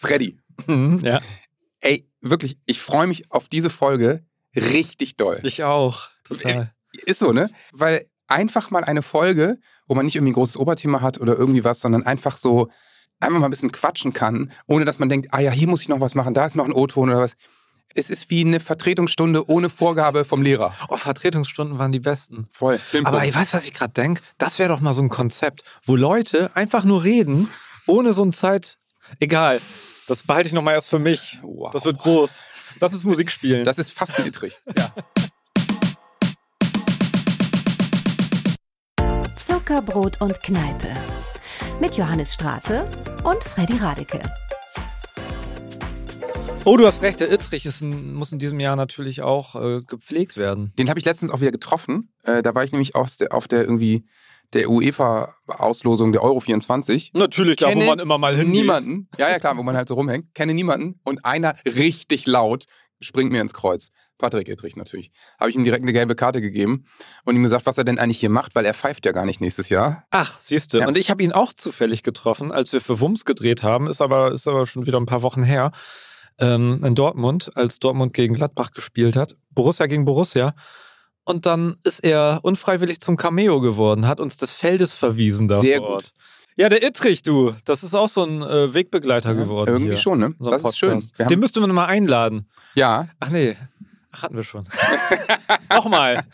Freddy. Mhm, ja. Ey, wirklich, ich freue mich auf diese Folge richtig doll. Ich auch. Total. Ist so, ne? Weil einfach mal eine Folge, wo man nicht irgendwie ein großes Oberthema hat oder irgendwie was, sondern einfach so einfach mal ein bisschen quatschen kann, ohne dass man denkt, ah ja, hier muss ich noch was machen, da ist noch ein O-Ton oder was. Es ist wie eine Vertretungsstunde ohne Vorgabe vom Lehrer. Oh, Vertretungsstunden waren die besten. Voll. Aber ich weiß, was ich gerade denke. Das wäre doch mal so ein Konzept, wo Leute einfach nur reden, ohne so ein Zeit. Egal. Das behalte ich nochmal erst für mich. Wow. Das wird groß. Das ist Musik spielen. Das ist fast niedrig. Ja. Zuckerbrot und Kneipe. Mit Johannes Strate und Freddy Radeke. oh, du hast recht. Der Ittrich ist ein, muss in diesem Jahr natürlich auch äh, gepflegt werden. Den habe ich letztens auch wieder getroffen. Äh, da war ich nämlich auf der, auf der irgendwie der UEFA-Auslosung der Euro 24. Natürlich, da wo man immer mal hingeht. Niemanden. Ja, ja, klar, wo man halt so rumhängt. Kenne niemanden. Und einer richtig laut springt mir ins Kreuz. Patrick Ittrich natürlich. Habe ich ihm direkt eine gelbe Karte gegeben und ihm gesagt, was er denn eigentlich hier macht, weil er pfeift ja gar nicht nächstes Jahr. Ach, siehst du. Ja. Und ich habe ihn auch zufällig getroffen, als wir für Wums gedreht haben. Ist aber, ist aber schon wieder ein paar Wochen her. Ähm, in Dortmund, als Dortmund gegen Gladbach gespielt hat. Borussia gegen Borussia. Und dann ist er unfreiwillig zum Cameo geworden, hat uns des Feldes verwiesen da Sehr vor gut. Ja, der Ittrich, du. Das ist auch so ein äh, Wegbegleiter geworden. Irgendwie hier. schon, ne? Das ist schön. Podcast. Wir Den müsste man mal einladen. ja, Ach nee, Ach, hatten wir schon. Nochmal.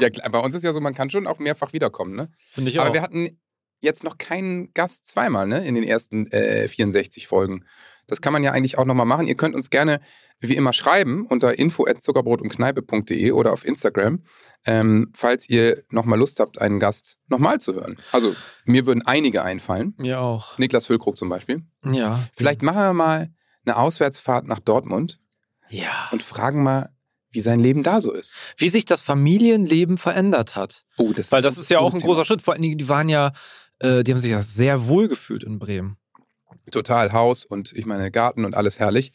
ja, klar, bei uns ist ja so, man kann schon auch mehrfach wiederkommen, ne? Finde ich Aber auch. wir hatten jetzt noch keinen Gast zweimal, ne? In den ersten äh, 64 Folgen. Das kann man ja eigentlich auch nochmal machen. Ihr könnt uns gerne wie immer schreiben unter info.zuckerbrot und oder auf Instagram, ähm, falls ihr nochmal Lust habt, einen Gast nochmal zu hören. Also mir würden einige einfallen. Mir auch. Niklas Füllkrug zum Beispiel. Ja. Vielleicht machen wir mal eine Auswärtsfahrt nach Dortmund Ja. und fragen mal, wie sein Leben da so ist. Wie sich das Familienleben verändert hat. Oh, das Weil das ist ja auch ein großer Schritt. Vor allen Dingen, die waren ja, äh, die haben sich ja sehr wohl gefühlt in Bremen. Total Haus und ich meine Garten und alles herrlich.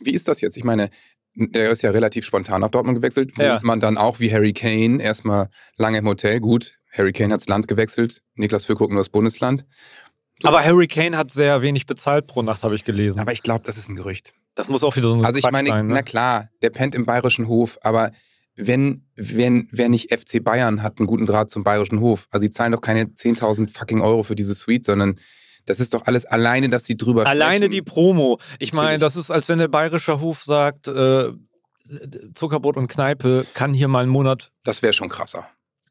Wie ist das jetzt? Ich meine, er ist ja relativ spontan nach Dortmund gewechselt, Ja. man dann auch wie Harry Kane erstmal lange im Hotel. Gut, Harry Kane hat's Land gewechselt, Niklas Füllkrug nur das Bundesland. So. Aber Harry Kane hat sehr wenig bezahlt pro Nacht, habe ich gelesen. Aber ich glaube, das ist ein Gerücht. das muss auch wieder so ein Also ich Quatsch meine, sein. Ne? na klar, der pennt im bayerischen Hof, aber wenn, wenn, wer nicht FC Bayern hat einen guten Draht zum bayerischen Hof, also die zahlen doch keine 10.000 fucking Euro für diese Suite, sondern das ist doch alles alleine, dass sie drüber Alleine die sprechen. Promo. Ich meine, das ist, als wenn der bayerische Hof sagt, äh, Zuckerbrot und Kneipe kann hier mal einen Monat. Das wäre schon krasser.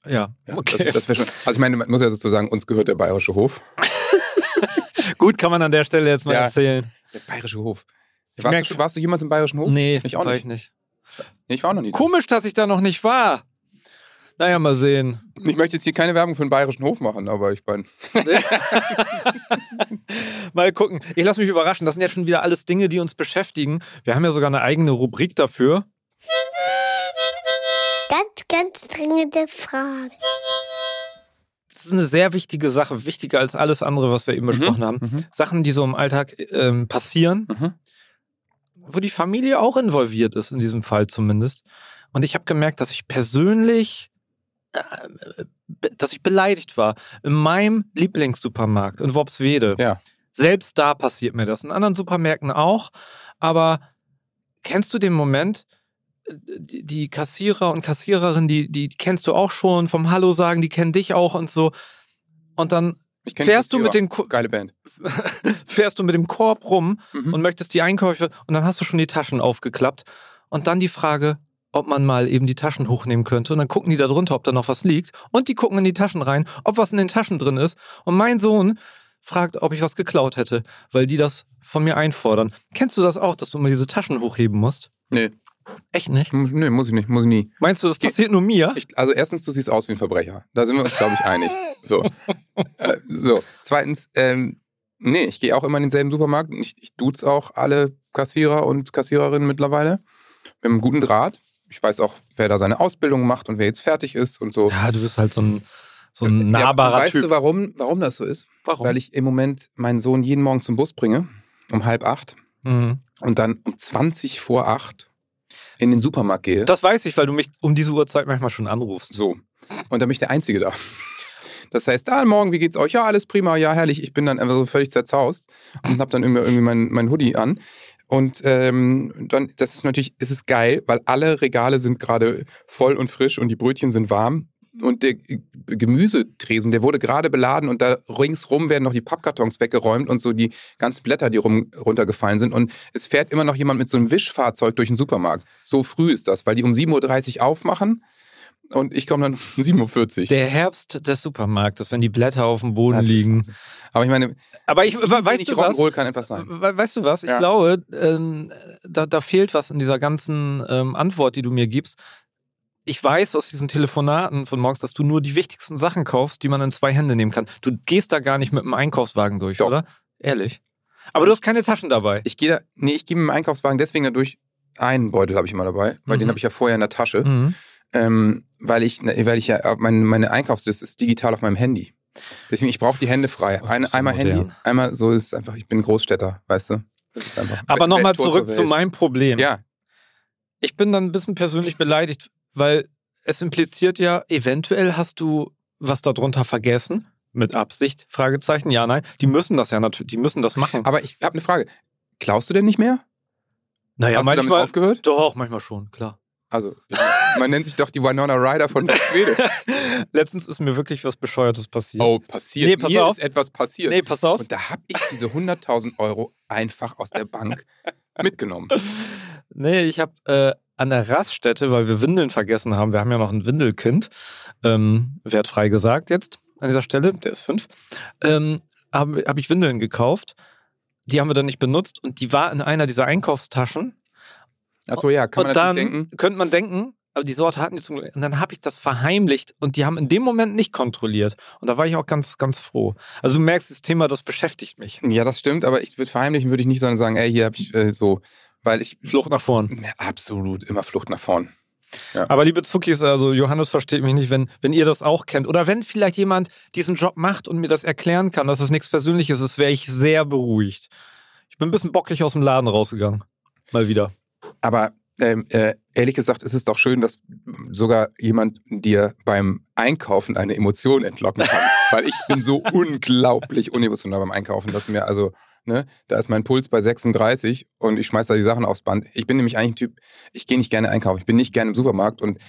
Ja, Ja, okay. das, das schon, also ich meine, man muss ja sozusagen, uns gehört der bayerische Hof. Gut, kann man an der Stelle jetzt mal Ja. erzählen. Der bayerische Hof. Ich Warst du, schon- warst du jemals im bayerischen Hof? Nee, ich auch nicht. ich nicht. Ich war auch noch nie. Komisch, dass ich da noch nicht war. Naja, mal sehen. Ich möchte jetzt hier keine Werbung für den bayerischen Hof machen, aber ich meine, Mal gucken. Ich lasse mich überraschen. Das sind ja schon wieder alles Dinge, die uns beschäftigen. Wir haben ja sogar eine eigene Rubrik dafür. Ganz, ganz dringende Frage. Das ist eine sehr wichtige Sache, wichtiger als alles andere, was wir eben besprochen haben. mhm. Sachen, die so im Alltag ähm, passieren, Mhm. wo die Familie auch involviert ist, in diesem Fall zumindest. Und ich habe gemerkt, dass ich persönlich, dass ich beleidigt war. In meinem Lieblingssupermarkt in Worpswede. Ja. Selbst da passiert mir das. In anderen Supermärkten auch. Aber kennst du den Moment, äh, die, Kassierer und Kassiererinnen, die, die kennst du auch schon vom Hallo sagen, die kennen dich auch und so. Und dann fährst du mit den Ko- Geile Band. fährst du mit dem Korb rum Mhm. und möchtest die Einkäufe und dann hast du schon die Taschen aufgeklappt und dann die Frage, ob man mal eben die Taschen hochnehmen könnte und dann gucken die da drunter, ob da noch was liegt und die gucken in die Taschen rein, ob was in den Taschen drin ist und mein Sohn fragt, ob ich was geklaut hätte, weil die das von mir einfordern. Kennst du das auch, dass du immer diese Taschen hochheben musst? Nee, Echt nicht? nee, muss ich nicht, muss ich nie. Meinst du, das passiert nur mir? Ich, also erstens, du siehst aus wie ein Verbrecher. Da sind wir uns, glaube ich, einig. So. äh, so. Zweitens, ähm, nee, ich gehe auch immer in denselben Supermarkt. und Ich, ich duze auch alle Kassierer und Kassiererinnen mittlerweile. Wir haben einen guten Draht. Ich weiß auch, wer da seine Ausbildung macht und wer jetzt fertig ist und so. Ja, du bist halt so ein, so ein Ja, nahbarer weißt Typ. du, warum, warum das so ist? Warum? Weil ich im Moment meinen Sohn jeden Morgen zum Bus bringe, um halb acht, Mhm. und dann um 20 vor acht in den Supermarkt gehe. Das weiß ich, weil du mich um diese Uhrzeit manchmal schon anrufst. so. Und dann bin ich der Einzige da. Das heißt, ah, morgen, wie geht's euch? Ja, alles prima, ja, herrlich. Ich bin dann einfach so völlig zerzaust und habe dann irgendwie, irgendwie mein, mein Hoodie an. Und ähm, dann, das ist natürlich, ist es geil, weil alle Regale sind gerade voll und frisch und die Brötchen sind warm. Und der Gemüsetresen, der wurde gerade beladen und da ringsrum werden noch die Pappkartons weggeräumt und so die ganzen Blätter, die rum, runtergefallen sind. Und es fährt immer noch jemand mit so einem Wischfahrzeug durch den Supermarkt. So früh ist das, weil die um 7.30 Uhr aufmachen und ich komme dann um 7.40 Uhr. Der Herbst des Supermarktes, wenn die Blätter auf dem Boden Das liegen. Aber ich meine, Aber ich, weißt du was? Kann etwas sein. We- Weißt du was? Ich Ja. glaube, ähm, da, da fehlt was in dieser ganzen ähm, Antwort, die du mir gibst. Ich weiß aus diesen Telefonaten von morgens, dass du nur die wichtigsten Sachen kaufst, die man in zwei Hände nehmen kann. Du gehst da gar nicht mit einem Einkaufswagen durch, Doch. oder? Ehrlich. Aber du hast keine Taschen dabei. Ich gehe da, nee, ich gehe mit dem Einkaufswagen deswegen dadurch. Einen Beutel habe ich immer dabei, weil Mhm. den habe ich ja vorher in der Tasche. Mhm. Ähm, weil ich, weil ich ja meine, meine Einkaufsliste ist digital auf meinem Handy. Deswegen, ich brauche die Hände frei. Oh, du einmal Handy, modern. einmal so ist es einfach, ich bin Großstädter, weißt du? Das ist einfach Aber nochmal zurück zu meinem Problem. Ja, Ich bin dann ein bisschen persönlich beleidigt, weil es impliziert ja, eventuell hast du was darunter vergessen. Mit Absicht? Fragezeichen. Ja, nein. Die müssen das ja natürlich, die müssen das machen. aber ich habe eine Frage. Klaust du denn nicht mehr? naja, Hast du damit manchmal. aufgehört? Doch, manchmal schon, klar. Also, man nennt sich doch die Winona Ryder von Schwede. Letztens ist mir wirklich was Bescheuertes passiert. Oh, passiert. Nee, pass Mir auf. ist etwas passiert. Nee, pass auf. Und da habe ich diese 100.000 Euro einfach aus der Bank mitgenommen. Nee, ich habe äh, an der Raststätte, weil wir Windeln vergessen haben, wir haben ja noch ein Windelkind, ähm, wertfrei gesagt jetzt an dieser Stelle, der ist fünf, ähm, habe hab ich Windeln gekauft. Die haben wir dann nicht benutzt und die war in einer dieser Einkaufstaschen. Achso, ja, kann man und dann natürlich denken. könnte man denken, aber die Sorte hatten die zum Glück. Und dann habe ich das verheimlicht und die haben in dem Moment nicht kontrolliert. Und da war ich auch ganz, ganz froh. Also du merkst, das Thema, das beschäftigt mich. Ja, das stimmt, aber ich würde verheimlichen, würde ich nicht sondern sagen, ey, hier habe ich äh, so, weil ich Flucht nach vorn. Ja, absolut immer Flucht nach vorn. Aber liebe Zuckis, also Johannes versteht mich nicht, wenn, wenn ihr das auch kennt. Oder wenn vielleicht jemand diesen Job macht und mir das erklären kann, dass es nichts Persönliches ist, wäre ich sehr beruhigt. Ich bin ein bisschen bockig aus dem Laden rausgegangen. Mal wieder. Aber ähm, äh, ehrlich gesagt ist es doch schön, dass sogar jemand dir beim Einkaufen eine Emotion entlocken kann. Weil ich bin so unglaublich unemotional beim Einkaufen, dass mir also, ne, da ist mein Puls bei 36 und ich schmeiß da die Sachen aufs Band. Ich bin nämlich eigentlich ein Typ, ich gehe nicht gerne einkaufen, ich bin nicht gerne im Supermarkt und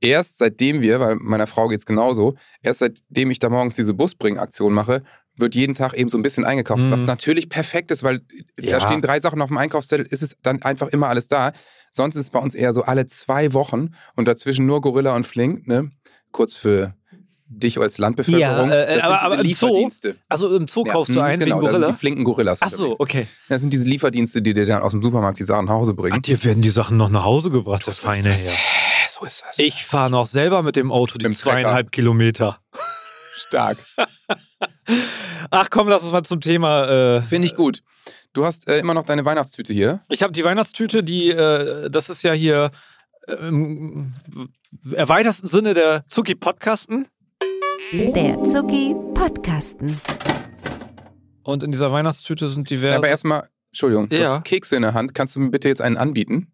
erst seitdem wir, weil meiner Frau geht's genauso, erst seitdem ich da morgens diese Busbringaktion mache, wird jeden Tag eben so ein bisschen eingekauft, Mhm. was natürlich perfekt ist, weil Ja. da stehen drei Sachen auf dem Einkaufszettel, ist es dann einfach immer alles da. Sonst ist es bei uns eher so alle zwei Wochen und dazwischen nur Gorilla und Flink, ne? Kurz für dich als Landbevölkerung. Ja, äh, das sind aber- aber im Zoo Lieferdienste. Also im Zoo kaufst du Ja, einen genau, wegen da sind Gorilla? die flinken Gorillas. Ach so, okay. Das sind diese Lieferdienste, die dir dann aus dem Supermarkt die Sachen nach Hause bringen. Ach, dir werden die Sachen noch nach Hause gebracht, der So feine ist das. Herr. So ist das. Ich fahre noch selber mit dem Auto die Mit dem Trecker. zweieinhalb Kilometer. Stark. Ach komm, lass uns mal zum Thema. Äh, Finde ich gut. Du hast äh, immer noch deine Weihnachtstüte hier. Ich habe die Weihnachtstüte, die, äh, das ist ja hier ähm, im erweiterten Sinne der Zucki-Podcasten. Der Zucki Podcasten. Und in dieser Weihnachtstüte sind diverse. Aber erstmal, Entschuldigung, du Ja. hast Kekse in der Hand. Kannst du mir bitte jetzt einen anbieten?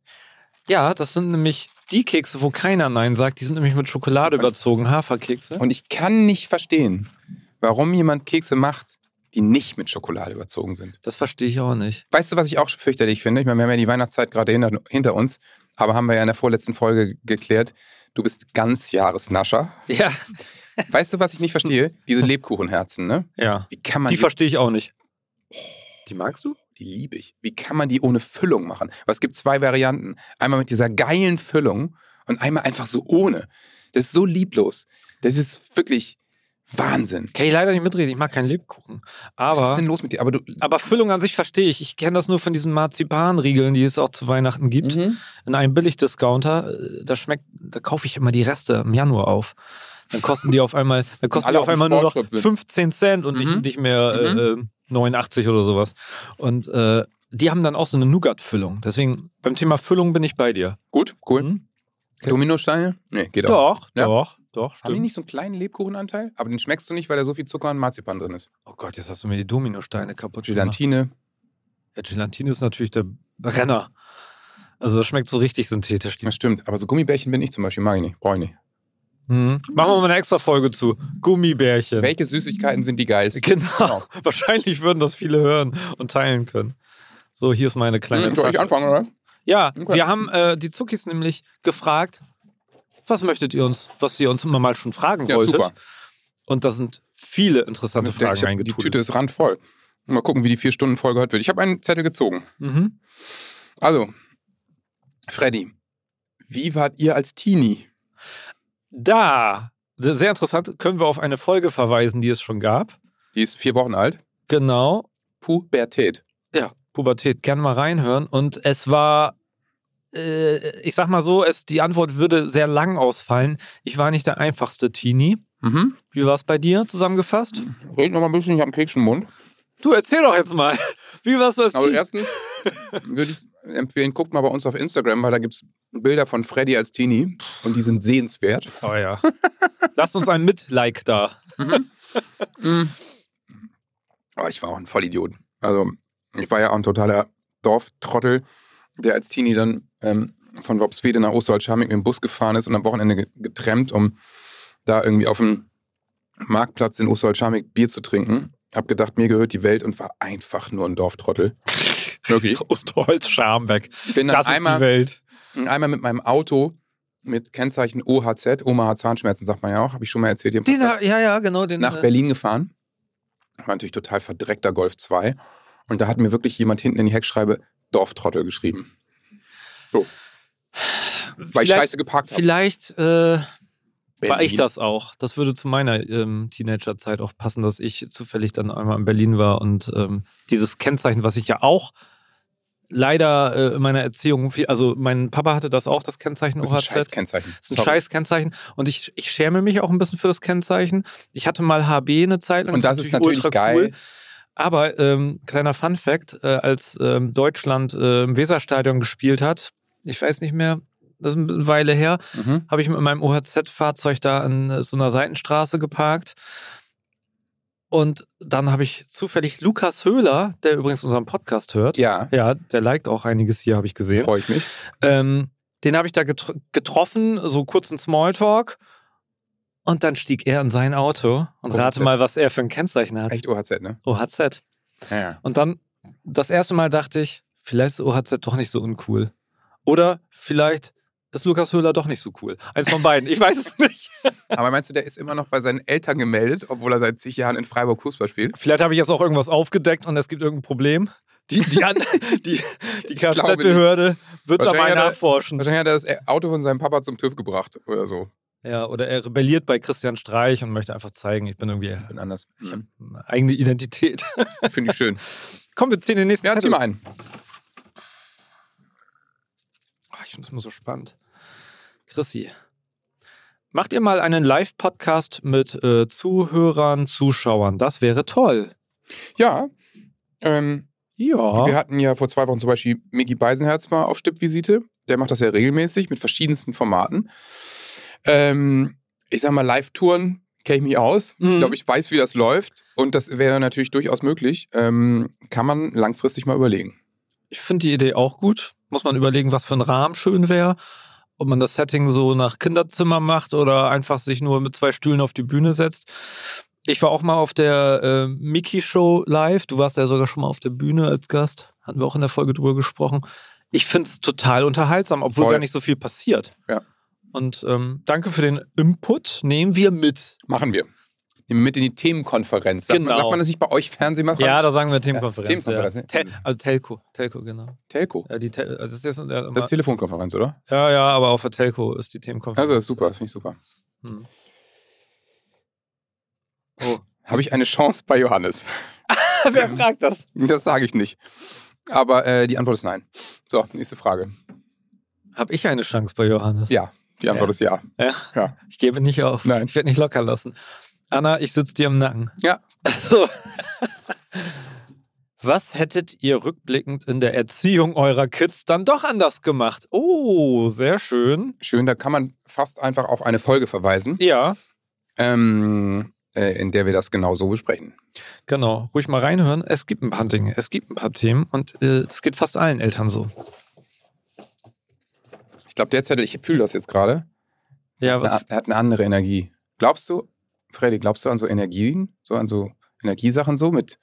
ja, das sind nämlich die Kekse, wo keiner Nein sagt. Die sind nämlich mit Schokolade überzogen, Haferkekse. Und ich kann nicht verstehen, warum jemand Kekse macht, die nicht mit Schokolade überzogen sind. Das verstehe ich auch nicht. Weißt du, was ich auch fürchterlich finde? Ich meine, wir haben ja die Weihnachtszeit gerade hinter, hinter uns, aber haben wir ja in der vorletzten Folge geklärt, du bist Ganzjahresnascher. Ja, Weißt du, was ich nicht verstehe? Diese Lebkuchenherzen, ne? ja. Wie kann man Die die, verstehe ich auch nicht. Die magst du? die liebe ich. Wie kann man die ohne Füllung machen? Weil es gibt zwei Varianten. Einmal mit dieser geilen Füllung und einmal einfach so ohne. Das ist so lieblos. Das ist wirklich Wahnsinn. Kann ich leider nicht mitreden. Ich mag keinen Lebkuchen. was ist Aber, denn los mit dir? Aber du. aber Füllung an sich verstehe ich. Ich kenne das nur von diesen Marzipanriegeln, die es auch zu Weihnachten gibt. Mhm. in einem Billigdiscounter, äh, da schmeckt, da kaufe ich immer die Reste im Januar auf. Dann kosten die auf einmal, dann kosten die auf einmal nur noch Sportshop sind. 15 Cent und Mhm. nicht, mehr äh, äh, 89 oder sowas. Und äh, die haben dann auch so eine Nougat-Füllung. Deswegen, beim Thema Füllung bin ich bei dir. Gut, cool. Mhm. Okay. Dominosteine? Nee, geht auch. Doch, Ja. doch, doch, Haben die stimmt. nicht so einen kleinen Lebkuchenanteil? Aber den schmeckst du nicht, weil da so viel Zucker und Marzipan drin ist. Oh Gott, jetzt hast du mir die Dominosteine kaputt gemacht. Gelatine. Ja, Gelatine ist natürlich der Renner. Also das schmeckt so richtig synthetisch. Das stimmt. Aber so Gummibärchen bin ich zum Beispiel, mag ich nicht. Brauche ich nicht. Mhm. Machen wir mal eine extra Folge zu. Gummibärchen. Welche Süßigkeiten sind die geilsten? Genau. Wahrscheinlich würden das viele hören und teilen können. So, hier ist meine kleine Hm, soll ich anfangen, oder? Ja, Okay. wir haben äh, die Zuckis nämlich gefragt, was möchtet ihr uns, was ihr uns immer mal schon fragen Ja, wolltet. super. Und da sind viele interessante Ich Fragen die eingetrudelt. Tüte ist randvoll. Mal gucken, wie die vier Stunden Folge heute wird. Ich habe einen Zettel gezogen. Mhm. Also, Freddy, wie wart ihr als Teenie? Da, sehr interessant, können wir auf eine Folge verweisen, die es schon gab. Die ist vier Wochen alt. Genau, Pubertät. ja, Pubertät, gerne mal reinhören. Und es war, äh, ich sag mal so, es, die Antwort würde sehr lang ausfallen. Ich war nicht der einfachste Teenie. Mhm. Wie war es bei dir zusammengefasst? Red noch mal ein bisschen, ich habe einen Keks im Mund. Du erzähl doch jetzt mal. Wie warst du als Also Teenie? erstens würde ich empfehlen, guckt mal bei uns auf Instagram, weil da gibt es Bilder von Freddy als Teenie und die sind sehenswert. Oh ja. Lasst uns ein Mit-Like da. Mhm. Aber ich war auch ein Vollidiot. Also ich war ja auch ein totaler Dorftrottel, der als Teenie dann ähm, von Worpswede nach Osterholz-Scharmbeck mit dem Bus gefahren ist und am Wochenende ge- getrennt, um da irgendwie auf dem Marktplatz in Osterholz-Scharmbeck Bier zu trinken. Hab gedacht, mir gehört die Welt und war einfach nur ein Dorftrottel. Wirklich. Osterholz, Scharmbeck. Bin dann Das ist die einmal, Welt. einmal mit meinem Auto mit Kennzeichen OHZ, Oma hat Zahnschmerzen, sagt man ja auch, habe ich schon mal erzählt hier im Den, ja, ja, genau. Den, nach äh, Berlin gefahren. War natürlich total verdreckter Golf 2. Und da hat mir wirklich jemand hinten in die Heckschreibe Dorftrottel geschrieben. So. Weil ich scheiße geparkt habe. Vielleicht äh, war ich das auch. Das würde zu meiner ähm, Teenagerzeit auch passen, dass ich zufällig dann einmal in Berlin war und ähm, dieses Kennzeichen, was ich ja auch leider äh, in meiner Erziehung, viel, also mein Papa hatte das auch, das Kennzeichen Das ist ein OHZ. scheiß Kennzeichen. Das ist ein scheiß Kennzeichen und ich, ich schäme mich auch ein bisschen für das Kennzeichen. Ich hatte mal HB eine Zeit lang. Und das ist natürlich geil. Aber ähm, kleiner Fun Fact, äh, als ähm, Deutschland äh, im Weserstadion gespielt hat, ich weiß nicht mehr, das ist eine Weile her, Mhm. habe ich mit meinem OHZ-Fahrzeug da an äh, so einer Seitenstraße geparkt. Und dann habe ich zufällig Lukas Höhler, der übrigens unseren Podcast hört. Ja, Ja, der liked auch einiges hier, habe ich gesehen. freue ich mich. Ähm, den habe ich da getr getroffen, so kurzen Smalltalk. Und dann stieg er in sein Auto und OHZ. rate mal, was er für ein Kennzeichen hat. Echt OHZ, ne? OHZ. Ja, ja. Und dann, das erste Mal dachte ich, vielleicht ist OHZ doch nicht so uncool. Oder vielleicht ist Lukas Höhler doch nicht so cool. Eins von beiden. Ich weiß es nicht. Aber meinst du, der ist immer noch bei seinen Eltern gemeldet, obwohl er seit zig Jahren in Freiburg Fußball spielt? Vielleicht habe ich jetzt auch irgendwas aufgedeckt und es gibt irgendein Problem. Die, die, die, die Kfz-Behörde wird dabei nachforschen. Wahrscheinlich hat er das Auto von seinem Papa zum TÜV gebracht oder so. Ja, oder er rebelliert bei Christian Streich und möchte einfach zeigen, ich bin irgendwie Ich bin anders. Ich habe eine eigene Identität. Finde ich schön. Komm, wir ziehen den nächsten Ja, zieh mal ein. Ah, Ich finde das immer so spannend. Chrissy, macht ihr mal einen Live-Podcast mit äh, Zuhörern, Zuschauern? Das wäre toll. Ja. Ähm, Ja. Wir hatten ja vor zwei Wochen zum Beispiel Micky Beisenherz mal auf Stippvisite. Der macht das ja regelmäßig mit verschiedensten Formaten. Ähm, ich sag mal, Live-Touren kenne ich mich aus. Ich Mhm. glaube, ich weiß, wie das läuft. Und das wäre natürlich durchaus möglich. Ähm, kann man langfristig mal überlegen. Ich finde die Idee auch gut. Muss man überlegen, was für ein Rahmen schön wäre. Ob man das Setting so nach Kinderzimmer macht oder einfach sich nur mit zwei Stühlen auf die Bühne setzt. Ich war auch mal auf der äh, Mickey Show live. Du warst ja sogar schon mal auf der Bühne als Gast. Hatten wir auch in der Folge drüber gesprochen. Ich finde es total unterhaltsam, obwohl Voll. gar nicht so viel passiert. Ja. Und ähm, danke für den Input. Nehmen wir mit. Machen wir. Nehmen wir mit in die Themenkonferenz. Sagt, man, Genau. sagt man das nicht bei euch Fernsehmachern? Ja, da sagen wir Themenkonferenz. Themenkonferenz, ja. ne? Tel also Telco. Telco, genau. Telco. Ja, die Tel das ist jetzt, ja, Das ist Telefonkonferenz, oder? ja, ja, aber auf der Telco ist die Themenkonferenz. Also, super. Finde ich super. Hm. Oh. Habe ich eine Chance bei Johannes? Wer fragt das? Das sage ich nicht. Aber äh, die Antwort ist nein. So, nächste Frage. Habe ich eine Chance bei Johannes? Ja, die Antwort Ja. ist ja. ja. Ja. Ich gebe nicht auf. Nein. Ich werde nicht locker lassen. Anna, ich sitze dir im Nacken. Ja. So. Was hättet ihr rückblickend in der Erziehung eurer Kids dann doch anders gemacht? Oh, sehr schön. Schön, da kann man fast einfach auf eine Folge verweisen, Ja, ähm, äh, in der wir das genau so besprechen. genau. Ruhig mal reinhören. Es gibt ein paar Dinge, es gibt ein paar Themen und äh, es geht fast allen Eltern so. Ich glaube, der Zettel, ich fühle das jetzt gerade, Ja, was, Er hat eine andere Energie. Glaubst du, Freddy, glaubst du an so Energien? So an so Energiesachen so mit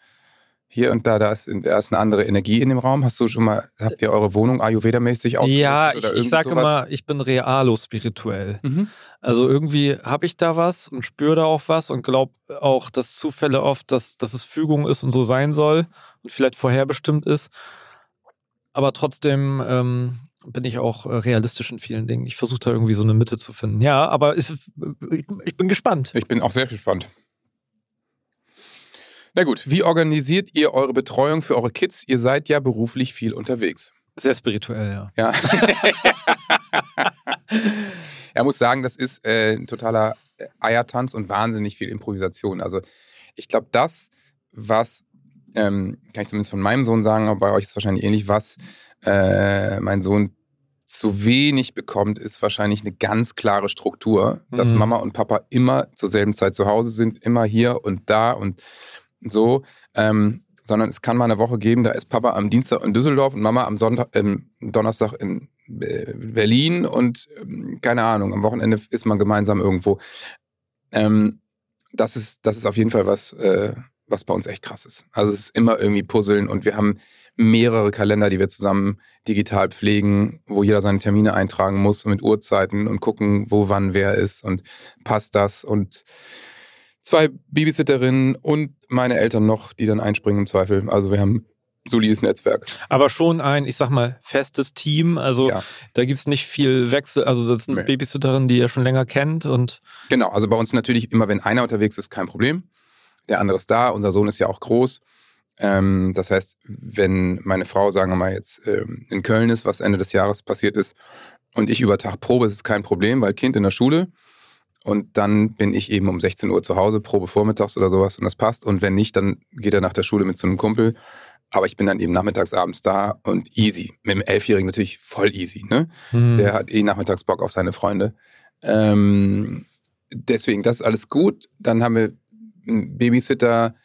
hier und da, da ist, da ist eine andere Energie in dem Raum. Hast du schon mal, habt ihr eure Wohnung Ayurveda-mäßig ausgerichtet? ja, ich, ich sage immer, ich bin realo-spirituell. Mhm. Also irgendwie habe ich da was und spüre da auch was und glaube auch, dass Zufälle oft, dass, dass es Fügung ist und so sein soll und vielleicht vorherbestimmt ist. Aber trotzdem ähm, bin ich auch äh, realistisch in vielen Dingen. Ich versuche da irgendwie so eine Mitte zu finden. Ja, aber ich, ich, ich bin gespannt. Ich bin auch sehr gespannt. Na gut, wie organisiert ihr eure Betreuung für eure Kids? Ihr seid ja beruflich viel unterwegs. Sehr spirituell, ja. Ja. er muss sagen, das ist äh, ein totaler Eiertanz und wahnsinnig viel Improvisation. Also ich glaube, das, was, ähm, kann ich zumindest von meinem Sohn sagen, aber bei euch ist es wahrscheinlich ähnlich, was äh, mein Sohn zu wenig bekommt, ist wahrscheinlich eine ganz klare Struktur, dass Mhm. Mama und Papa immer zur selben Zeit zu Hause sind, immer hier und da und so. Ähm, sondern es kann mal eine Woche geben, da ist Papa am Dienstag in Düsseldorf und Mama am Sonntag, ähm, Donnerstag in äh, Berlin und ähm, keine Ahnung, am Wochenende ist man gemeinsam irgendwo. Ähm, das ist, das ist auf jeden Fall was, äh, was bei uns echt krass ist. Also es ist immer irgendwie Puzzeln und wir haben mehrere Kalender, die wir zusammen digital pflegen, wo jeder seine Termine eintragen muss mit Uhrzeiten und gucken, wo wann wer ist und passt das und zwei Babysitterinnen und meine Eltern noch, die dann einspringen im Zweifel. Also wir haben ein solides Netzwerk. Aber schon ein, ich sag mal, festes Team. Also Ja. da gibt es nicht viel Wechsel. Also das sind Nee. Babysitterinnen, die ihr schon länger kennt und Genau, also bei uns natürlich immer, wenn einer unterwegs ist, kein Problem. Der andere ist da, unser Sohn ist ja auch groß. Ähm, das heißt, wenn meine Frau, sagen wir mal, jetzt ähm, in Köln ist, was Ende des Jahres passiert ist, und ich über Tag probe, ist es kein Problem, weil Kind in der Schule. Und dann bin ich eben um 16 Uhr zu Hause, probe vormittags oder sowas und das passt. Und wenn nicht, dann geht er nach der Schule mit so einem Kumpel. Aber ich bin dann eben nachmittags, abends da und easy. Mit dem Elfjährigen natürlich voll easy, ne? hm, Der hat eh nachmittags Bock auf seine Freunde. Ähm, deswegen, das ist alles gut. Dann haben wir Babysitterinnen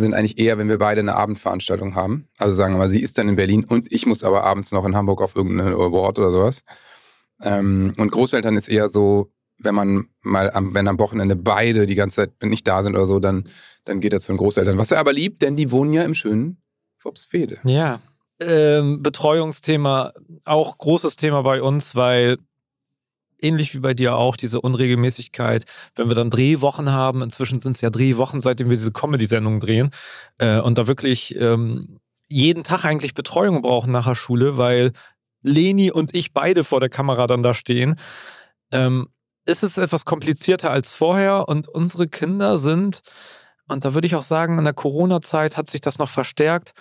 sind eigentlich eher, wenn wir beide eine Abendveranstaltung haben. Also sagen wir mal, sie ist dann in Berlin und ich muss aber abends noch in Hamburg auf irgendeine Award oder sowas. Ähm, und Großeltern ist eher so, wenn man mal am, wenn am Wochenende beide die ganze Zeit nicht da sind oder so, dann, dann geht er zu den Großeltern. Was er aber liebt, denn die wohnen ja im schönen Wopsfede. Ja. Ähm, Betreuungsthema, auch großes Thema bei uns, weil ähnlich wie bei dir auch diese Unregelmäßigkeit, wenn wir dann Drehwochen haben, inzwischen sind es ja Drehwochen, seitdem wir diese Comedy-Sendung drehen, äh, und da wirklich ähm, jeden Tag eigentlich Betreuung brauchen nach der Schule, weil Leni und ich beide vor der Kamera dann da stehen, ähm, ist es etwas komplizierter als vorher und unsere Kinder sind, und da würde ich auch sagen, in der Corona-Zeit hat sich das noch verstärkt,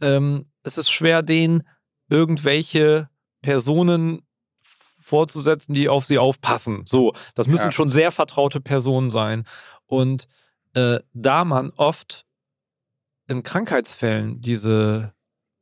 ähm, es ist schwer, denen irgendwelche Personen vorzusetzen, die auf sie aufpassen. So, das müssen Ja. schon sehr vertraute Personen sein. Und äh, da man oft in Krankheitsfällen diese,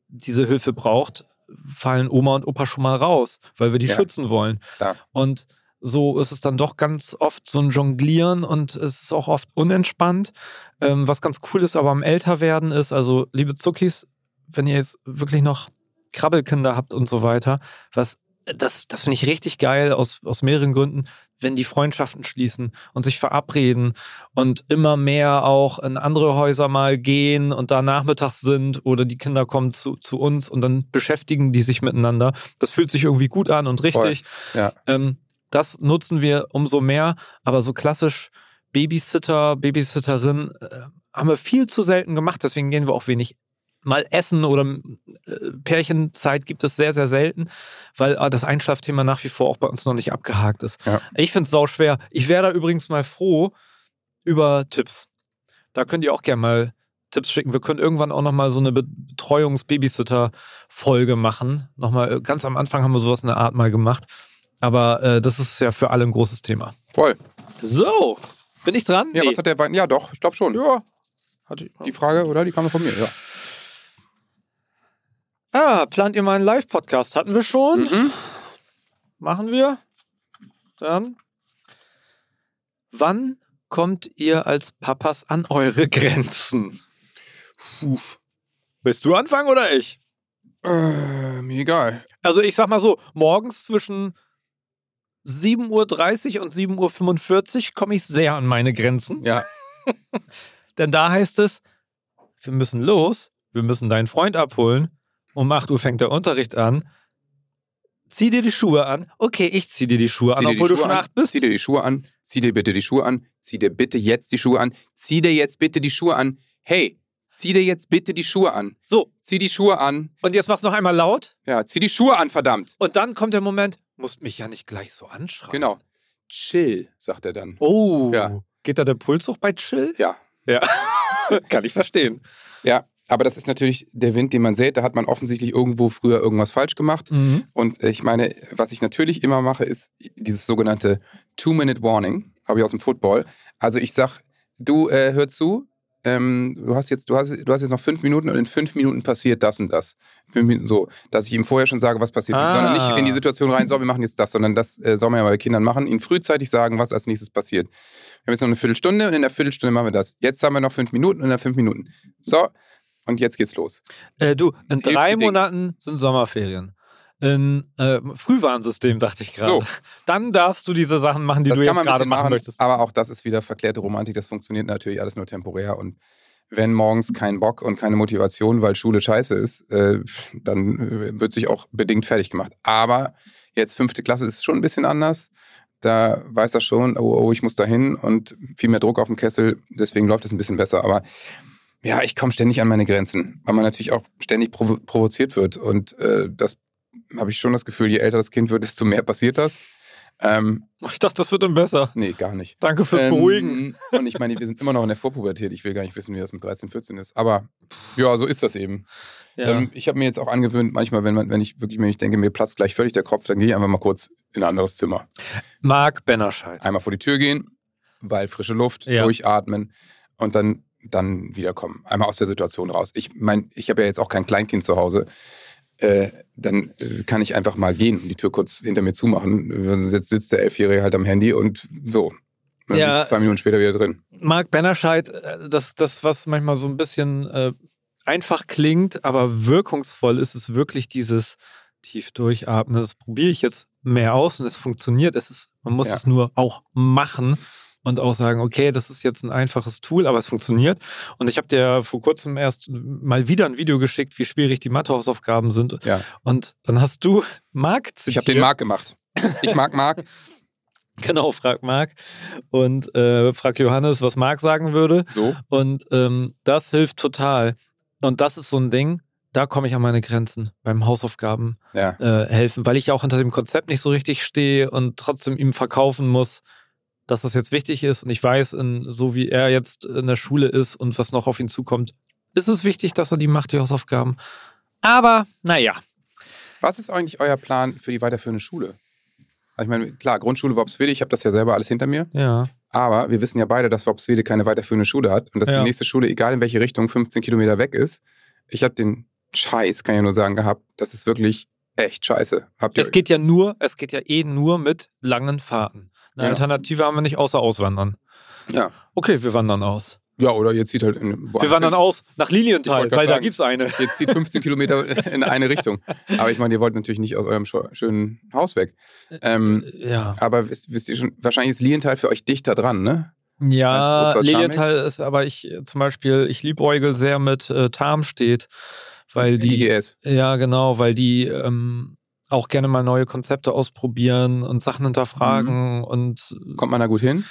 diese Hilfe braucht, fallen Oma und Opa schon mal raus, weil wir die Ja. schützen wollen. Klar. Und so ist es dann doch ganz oft so ein Jonglieren und es ist auch oft unentspannt. Ähm, was ganz cool ist aber am Älterwerden ist, also liebe Zuckis, wenn ihr jetzt wirklich noch Krabbelkinder habt und so weiter, was das, das finde ich richtig geil aus, aus mehreren Gründen, wenn die Freundschaften schließen und sich verabreden und immer mehr auch in andere Häuser mal gehen und da nachmittags sind oder die Kinder kommen zu, zu uns und dann beschäftigen die sich miteinander. Das fühlt sich irgendwie gut an und richtig. Ja. Ähm, das nutzen wir umso mehr, aber so klassisch Babysitter, Babysitterin äh, haben wir viel zu selten gemacht, deswegen gehen wir auch wenig mal essen oder äh, Pärchenzeit gibt es sehr, sehr selten, weil äh, das Einschlafthema nach wie vor auch bei uns noch nicht abgehakt ist. Ja. Ich finde es sau schwer. Ich wäre da übrigens mal froh über Tipps. Da könnt ihr auch gerne mal Tipps schicken. Wir können irgendwann auch nochmal so eine Betreuungs-Babysitter-Folge machen. Nochmal, äh, ganz am Anfang haben wir sowas in der Art mal gemacht. Aber äh, das ist ja für alle ein großes Thema. Voll. So, bin ich dran? Ja, Nee. was hat der Wein? Ja, doch, ich glaube schon. Ja. Hatte ich. Die Frage, oder? Die kam von mir, ja. Ah, plant ihr mal einen Live-Podcast? Hatten wir schon. Mhm. Machen wir. Dann. Wann kommt ihr als Papas an eure Grenzen? Puh. Willst du anfangen oder ich? Äh, mir egal. Also ich sag mal so, morgens zwischen 7.30 Uhr und 7.45 Uhr komme ich sehr an meine Grenzen. Ja, Denn da heißt es, wir müssen los, wir müssen deinen Freund abholen. Um 8 Uhr fängt der Unterricht an. Zieh dir die Schuhe an. Okay, ich zieh dir die Schuhe zieh an, obwohl du Schuhe schon an, 8 bist. Zieh dir die Schuhe an, zieh dir bitte die Schuhe an, zieh dir bitte jetzt die Schuhe an, zieh dir jetzt bitte die Schuhe an. Hey, zieh dir jetzt bitte die Schuhe an. So, Zieh die Schuhe an. und jetzt machst du noch einmal laut. Ja, zieh die Schuhe an, verdammt. Und dann kommt der Moment, musst mich ja nicht gleich so anschreien. Genau. Chill, sagt er dann. Oh, Ja. geht da der Puls hoch bei Chill? Ja. Ja, kann ich verstehen. Ja, aber das ist natürlich der Wind, den man sät. Da hat man offensichtlich irgendwo früher irgendwas falsch gemacht. Mhm. Und ich meine, was ich natürlich immer mache, ist dieses sogenannte Two-Minute-Warning. Habe ich aus dem Football. Also ich sag, du äh, hör zu, ähm, du hast jetzt, du hast, du hast jetzt noch fünf Minuten und in fünf Minuten passiert das und das. Fünf Minuten so, dass ich ihm vorher schon sage, was passiert, Ah. sondern nicht in die Situation rein, so, wir machen jetzt das, sondern das äh, soll man ja bei Kindern machen, ihnen frühzeitig sagen, was als nächstes passiert. Wir haben jetzt noch eine Viertelstunde und in der Viertelstunde machen wir das. Jetzt haben wir noch fünf Minuten und in der fünf Minuten. So, und jetzt geht's los. Äh, du, in Hilft drei. Monaten sind Sommerferien. In äh, Frühwarnsystem, dachte ich gerade. So. Dann darfst du diese Sachen machen, die das du jetzt gerade machen, möchtest. aber auch das ist wieder verklärte Romantik. Das funktioniert natürlich alles nur temporär und wenn morgens kein Bock und keine Motivation, weil Schule scheiße ist, äh, dann äh, wird sich auch bedingt fertig gemacht. Aber jetzt fünfte Klasse ist schon ein bisschen anders. Da weiß er schon, oh, oh, ich muss da hin und viel mehr Druck auf dem Kessel. Deswegen läuft es ein bisschen besser. Aber ja, ich komme ständig an meine Grenzen, weil man natürlich auch ständig provo provoziert wird. Und äh, das habe ich schon das Gefühl, je älter das Kind wird, desto mehr passiert das. Ähm, Ich dachte, das wird dann besser. nee, gar nicht. Danke fürs Beruhigen. Ähm, Und ich meine, wir sind immer noch in der Vorpubertät. Ich will gar nicht wissen, wie das mit 13, 14 ist. Aber ja, so ist das eben. Ja. Ähm, ich habe mir jetzt auch angewöhnt, manchmal, wenn, man, wenn ich wirklich, wenn ich denke, mir platzt gleich völlig der Kopf, dann gehe ich einfach mal kurz in ein anderes Zimmer. Marc Bennerscheid. Einmal vor die Tür gehen, weil frische Luft, Ja. durchatmen und dann, dann wiederkommen. Einmal aus der Situation raus. Ich meine, ich habe ja jetzt auch kein Kleinkind zu Hause. Äh, dann äh, kann ich einfach mal gehen und die Tür kurz hinter mir zumachen. Jetzt sitzt der Elfjährige halt am Handy und so. Dann Ja. bin ich zwei Minuten später wieder drin. Marc Bennerscheid, äh, das, das, was manchmal so ein bisschen äh, einfach klingt, aber wirkungsvoll ist, ist wirklich dieses tief durchatmen. Das probiere ich jetzt mehr aus und es funktioniert. Es ist, man muss Ja. es nur auch machen und auch sagen, okay, das ist jetzt ein einfaches Tool, aber es funktioniert. Und ich habe dir vor kurzem erst mal wieder ein Video geschickt, wie schwierig die Mathehausaufgaben sind. Ja. Und dann hast du Marc Ich habe den zitiert. Marc gemacht. Ich mag Marc. Genau, frag Marc. Und äh, frag Johannes, was Marc sagen würde. So. Und ähm, das hilft total. Und das ist so ein Ding, da komme ich an meine Grenzen beim Hausaufgaben Ja. äh, helfen, weil ich ja auch hinter dem Konzept nicht so richtig stehe und trotzdem ihm verkaufen muss, dass das jetzt wichtig ist. Und ich weiß, in, so wie er jetzt in der Schule ist und was noch auf ihn zukommt, ist es wichtig, dass er die macht, die Hausaufgaben. Aber naja, Was ist eigentlich euer Plan für die weiterführende Schule? Also ich meine, klar, Grundschule Worpswede, ich habe das ja selber alles hinter mir. ja. Aber wir wissen ja beide, dass Worpswede keine weiterführende Schule hat und dass Ja. die nächste Schule, egal in welche Richtung, 15 Kilometer weg ist. Ich habe den Scheiß, kann ich nur sagen, gehabt. Das ist wirklich echt scheiße. Habt ihr Es geht ja nur, es geht ja eh nur mit langen Fahrten. Eine Ja. Alternative haben wir nicht außer auswandern. ja. Okay, wir wandern aus. ja, oder ihr zieht halt in Wir wandern aus nach Lilienthal, weil da sagen. gibt's eine. Ihr zieht 15 Kilometer in eine Richtung. Aber ich meine, ihr wollt natürlich nicht aus eurem schönen Haus weg. Ähm, Ja. aber wisst, wisst ihr schon, wahrscheinlich ist Lilienthal für euch dichter dran, ne? Ja, Ostwald-Scharmbeck? Lilienthal ist aber ich äh, zum Beispiel, ich liebäugel sehr mit äh, Tarmstedt, weil die, IGS. ja genau, weil die ähm, auch gerne mal neue Konzepte ausprobieren und Sachen hinterfragen Mhm. und Kommt man da gut hin?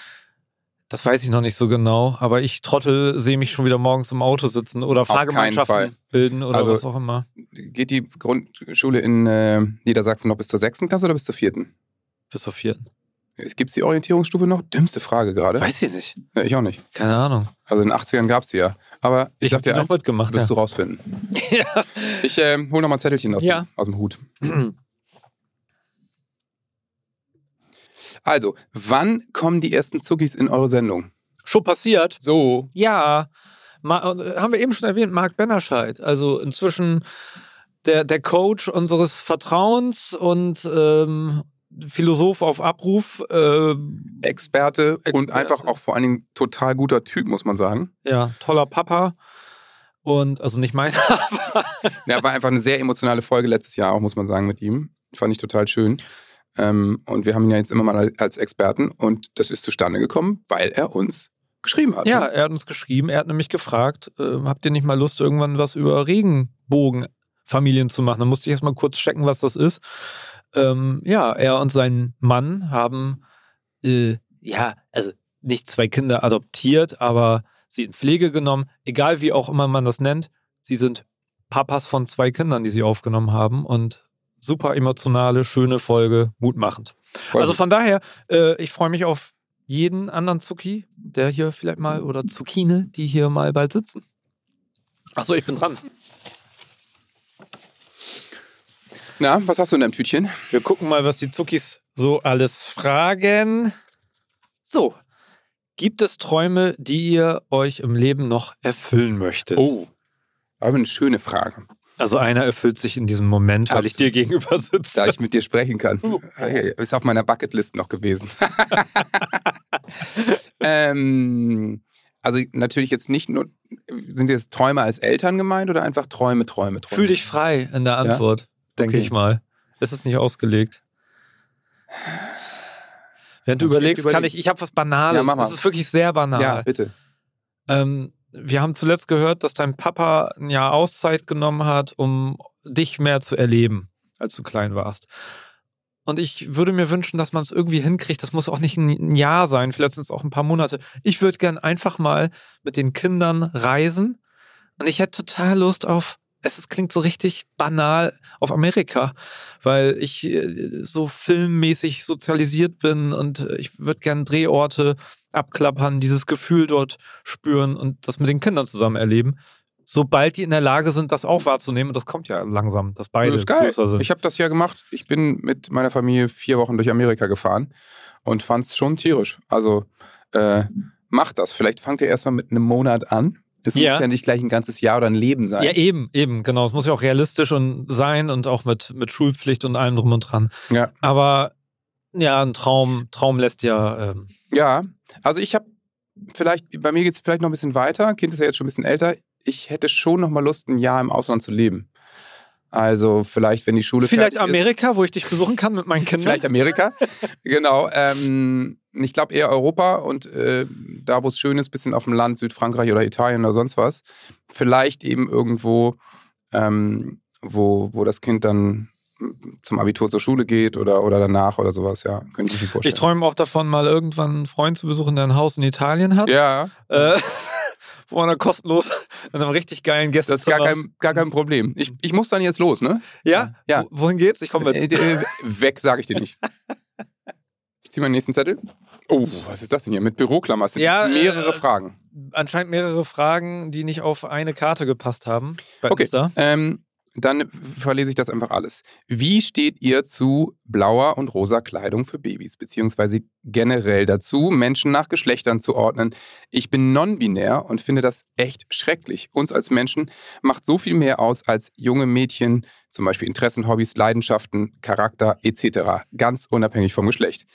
das weiß ich noch nicht so genau, aber ich Trottel sehe mich schon wieder morgens im Auto sitzen oder Fahrgemeinschaften bilden oder Also- was auch immer. Geht die Grundschule in äh, Niedersachsen noch bis zur sechsten Klasse oder bis zur vierten? Bis zur vierten. Gibt es die Orientierungsstufe noch? Dümmste Frage gerade. Weiß ich nicht. Ja, ich auch nicht. Keine Ahnung. Also in den 80ern gab es die ja. Aber ich, Ich sag dir eins, mitgemacht. wirst Ja. du rausfinden. ja. Ich äh, hol noch mal ein Zettelchen aus, Ja. dem, aus dem Hut. Also, wann kommen die ersten Zuckis in eure Sendung? Schon passiert? So. Ja. Ma äh, haben wir eben schon erwähnt, Marc Bennerscheid. Also inzwischen der, der Coach unseres Vertrauens und ähm, Philosoph auf Abruf. Äh, Experte, und Experte. einfach auch vor allen Dingen total guter Typ, muss man sagen. ja, toller Papa. Und also nicht mein, aber Ja, war einfach eine sehr emotionale Folge letztes Jahr auch, muss man sagen, mit ihm. Fand ich total schön. Ähm, und wir haben ihn ja jetzt immer mal als Experten. Und das ist zustande gekommen, weil er uns geschrieben hat. Ja, ne? er hat uns geschrieben, er hat nämlich gefragt, äh, habt ihr nicht mal Lust, irgendwann was über Regenbogenfamilien zu machen? Dann musste ich erst mal kurz checken, was das ist. Ähm, ja, er und sein Mann haben, äh, ja, also nicht zwei Kinder adoptiert, aber sie in Pflege genommen, egal wie auch immer man das nennt. Sie sind Papas von zwei Kindern, die sie aufgenommen haben und super emotionale, schöne Folge, mutmachend. Voll Also von daher, äh, ich freue mich auf jeden anderen Zuki, der hier vielleicht mal, oder Zucchine, die hier mal bald sitzen. Achso, ich bin dran. Na, was hast du in deinem Tütchen? Wir gucken mal, was die Zuckis so alles fragen. So, gibt es Träume, die ihr euch im Leben noch erfüllen möchtet? Oh, aber eine schöne Frage, Also einer erfüllt sich in diesem Moment, weil ich dir Absolut. gegenüber sitze. da ich mit dir sprechen kann. Oh. Ist auf meiner Bucketlist noch gewesen. ähm, also natürlich jetzt nicht nur, sind jetzt Träume als Eltern gemeint oder einfach Träume, Träume, Träume? Fühl dich frei in der Antwort, denke Okay. ich mal. Es ist nicht ausgelegt. Während du ich überlegst, kann überlegen. ich, ich habe was Banales. Ja. Es ist wirklich sehr banal. Ja, bitte. Ähm, wir haben zuletzt gehört, dass dein Papa ein Jahr Auszeit genommen hat, um dich mehr zu erleben, als du klein warst. Und ich würde mir wünschen, dass man es irgendwie hinkriegt. Das muss auch nicht ein Jahr sein, vielleicht sind es auch ein paar Monate. Ich würde gern einfach mal mit den Kindern reisen. Und ich hätte total Lust auf, es klingt so richtig banal, auf Amerika, weil ich äh, so filmmäßig sozialisiert bin und äh, ich würde gern Drehorte abklappern, dieses Gefühl dort spüren und das mit den Kindern zusammen erleben. Sobald die in der Lage sind, das auch wahrzunehmen, und das kommt ja langsam, dass beide das ist geil. größer sind. Ich habe das ja gemacht. Ich bin mit meiner Familie vier Wochen durch Amerika gefahren und fand es schon tierisch. Also äh, macht das. Vielleicht fangt ihr erstmal mit einem Monat an. Es Ja. muss ja nicht gleich ein ganzes Jahr oder ein Leben sein. ja, eben, eben, genau. Es muss ja auch realistisch und sein und auch mit, mit Schulpflicht und allem drum und dran. Ja. Aber ja, ein Traum, Traum lässt ja. Ähm, Ja, also ich habe vielleicht, bei mir geht es vielleicht noch ein bisschen weiter. Kind ist ja jetzt schon ein bisschen älter. Ich hätte schon noch mal Lust, ein Jahr im Ausland zu leben. Also vielleicht, wenn die Schule vielleicht Amerika, wo ich dich besuchen kann mit meinen ist. Kindern. Vielleicht Amerika. genau. Ähm, ich glaube eher Europa und äh, da, wo es schön ist, bisschen auf dem Land, Südfrankreich oder Italien oder sonst was. Vielleicht eben irgendwo, ähm, wo, wo das Kind dann zum Abitur zur Schule geht oder, oder danach oder sowas, ja. Könnte ich mir vorstellen. ich träume auch davon, mal irgendwann einen Freund zu besuchen, der ein Haus in Italien hat. Ja, Äh, wo man dann kostenlos in einem richtig geilen das ist gar kein, gar kein Problem. Ich, ich muss dann jetzt los, ne? Ja? Ja. Wo- Wohin geht's? Ich komme Äh, mit. äh, weg, sage ich dir nicht. Ich ziehe meinen nächsten Zettel. Oh, was ist das denn hier? Mit Büroklammer. Es sind Ja, mehrere äh, Fragen. Anscheinend mehrere Fragen, die nicht auf eine Karte gepasst haben. Bei Okay, Insta. ähm, dann verlese ich das einfach alles. Wie steht ihr zu blauer und rosa Kleidung für Babys, beziehungsweise generell dazu, Menschen nach Geschlechtern zu ordnen? Ich bin non-binär und finde das echt schrecklich. Uns als Menschen macht so viel mehr aus als junge Mädchen, zum Beispiel Interessen, Hobbys, Leidenschaften, Charakter etc., ganz unabhängig vom Geschlecht.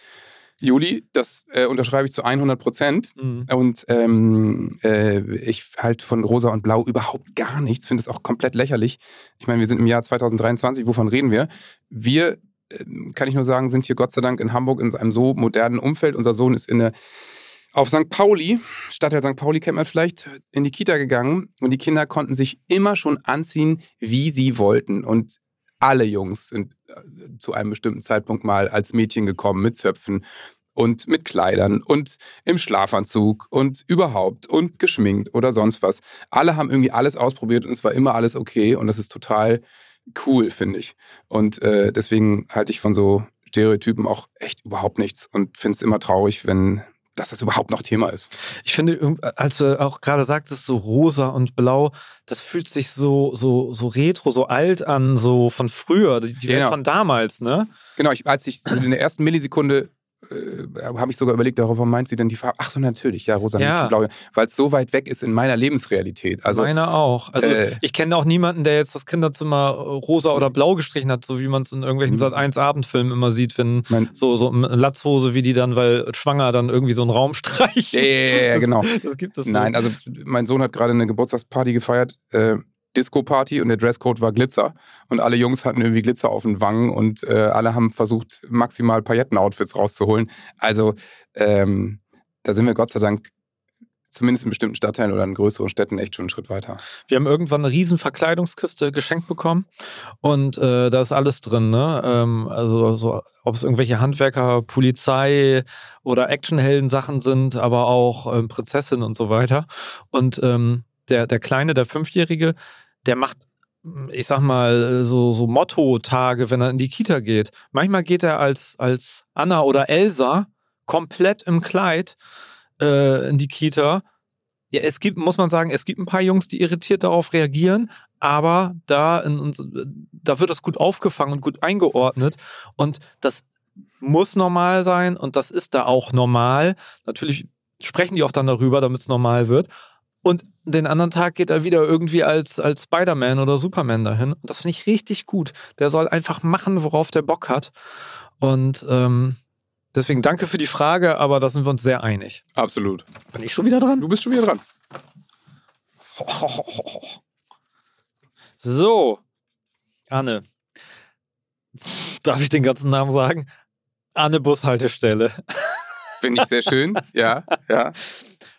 Juli, das äh, unterschreibe ich zu 100 Prozent. Mhm. Und ähm, äh, ich halt von Rosa und Blau überhaupt gar nichts, finde es auch komplett lächerlich. Ich meine, wir sind im Jahr 2023, wovon reden wir? Wir, ähm, kann ich nur sagen, sind hier Gott sei Dank in Hamburg in einem so modernen Umfeld. Unser Sohn ist in der, auf St. Pauli, Stadtteil St. Pauli kennt man vielleicht, in die Kita gegangen und die Kinder konnten sich immer schon anziehen, wie sie wollten. Und alle Jungs sind äh, zu einem bestimmten Zeitpunkt mal als Mädchen gekommen mit Zöpfen und mit Kleidern und im Schlafanzug und überhaupt und geschminkt oder sonst was. Alle haben irgendwie alles ausprobiert und es war immer alles okay und das ist total cool, finde ich. Und äh, deswegen halte ich von so Stereotypen auch echt überhaupt nichts und finde es immer traurig, wenn dass das überhaupt noch Thema ist. Ich finde, als du auch gerade sagtest, so rosa und blau, das fühlt sich so, so, so retro, so alt an, so von früher, die, die Welt Genau. von damals, ne? Genau, ich, als ich in der ersten Millisekunde äh, habe ich sogar überlegt, darauf meint sie denn die Farbe? Ach so, natürlich, ja, rosa, Ja. ja. blau, weil es so weit weg ist in meiner Lebensrealität. Also Meine auch. Also äh, ich kenne auch niemanden, der jetzt das Kinderzimmer äh, rosa oder blau gestrichen hat, so wie man es in irgendwelchen Mhm. Sat 1 Abendfilmen immer sieht, wenn mein, so, so eine Latzhose wie die dann, weil schwanger dann irgendwie so einen Raum streicht. ja, ja, ja, Das- genau. Das gibt es so. Nein, also mein Sohn hat gerade eine Geburtstagsparty gefeiert äh, Disco-Party und der Dresscode war Glitzer. Und alle Jungs hatten irgendwie Glitzer auf den Wangen und äh, alle haben versucht, maximal Pailletten-Outfits rauszuholen. Also ähm, da sind wir Gott sei Dank zumindest in bestimmten Stadtteilen oder in größeren Städten echt schon einen Schritt weiter. Wir haben irgendwann eine riesen Verkleidungskiste geschenkt bekommen und äh, da ist alles drin, ne? Ähm, also so, ob es irgendwelche Handwerker, Polizei oder Actionhelden-Sachen sind, aber auch ähm, Prinzessin und so weiter. Und ähm, der, der Kleine, der Fünfjährige, der macht ich sag mal, so, so Motto-Tage, wenn er in die Kita geht. Manchmal geht er als, als Anna oder Elsa komplett im Kleid äh, in die Kita. Ja, es gibt, muss man sagen, es gibt ein paar Jungs, die irritiert darauf reagieren, aber da, in, da wird das gut aufgefangen und gut eingeordnet. Und das muss normal sein und das ist da auch normal. Natürlich sprechen die auch dann darüber, damit es normal wird. Und den anderen Tag geht er wieder irgendwie als, als Spider-Man oder Superman dahin. Und das finde ich richtig gut. Der soll einfach machen, worauf der Bock hat. Und ähm, deswegen danke für die Frage, aber da sind wir uns sehr einig. Absolut. Bin ich schon wieder dran? Du bist schon wieder dran. So, Anne. Darf ich den ganzen Namen sagen? Anne Bushaltestelle. Finde ich sehr schön. Ja, ja.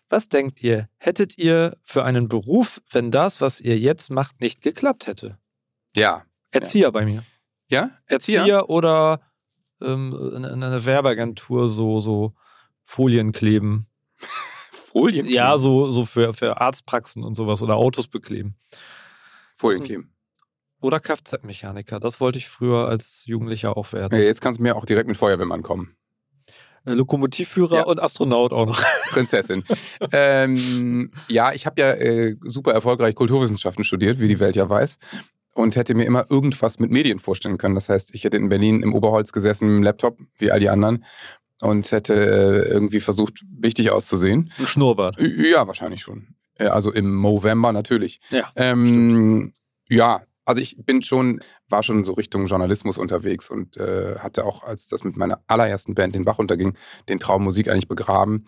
Was denkt ihr? Hättet ihr für einen Beruf, wenn das, was ihr jetzt macht, nicht geklappt hätte? Ja. Erzieher ja. bei mir. Ja? Erzieher, Erzieher oder ähm, in, in einer Werbeagentur so, so Folien kleben. Folien kleben? Ja, so, so für, für Arztpraxen und sowas oder Autos bekleben. Folien kleben. Oder Kfz-Mechaniker. Das wollte ich früher als Jugendlicher auch werden. Ja, jetzt kannst du mir auch direkt mit Feuerwehrmann kommen. Äh, Lokomotivführer ja. und Astronaut auch noch. Prinzessin. ähm, ja, ich habe ja äh, super erfolgreich Kulturwissenschaften studiert, wie die Welt ja weiß. Und hätte mir immer irgendwas mit Medien vorstellen können. Das heißt, ich hätte in Berlin im Oberholz gesessen mit dem Laptop, wie all die anderen, und hätte äh, irgendwie versucht, wichtig auszusehen. Ein Schnurrbart. Ja, wahrscheinlich schon. Also im November natürlich. Ja, ähm, ja, also ich bin schon, war schon so Richtung Journalismus unterwegs und äh, hatte auch, als das mit meiner allerersten Band den Bach unterging, den Traum Musik eigentlich begraben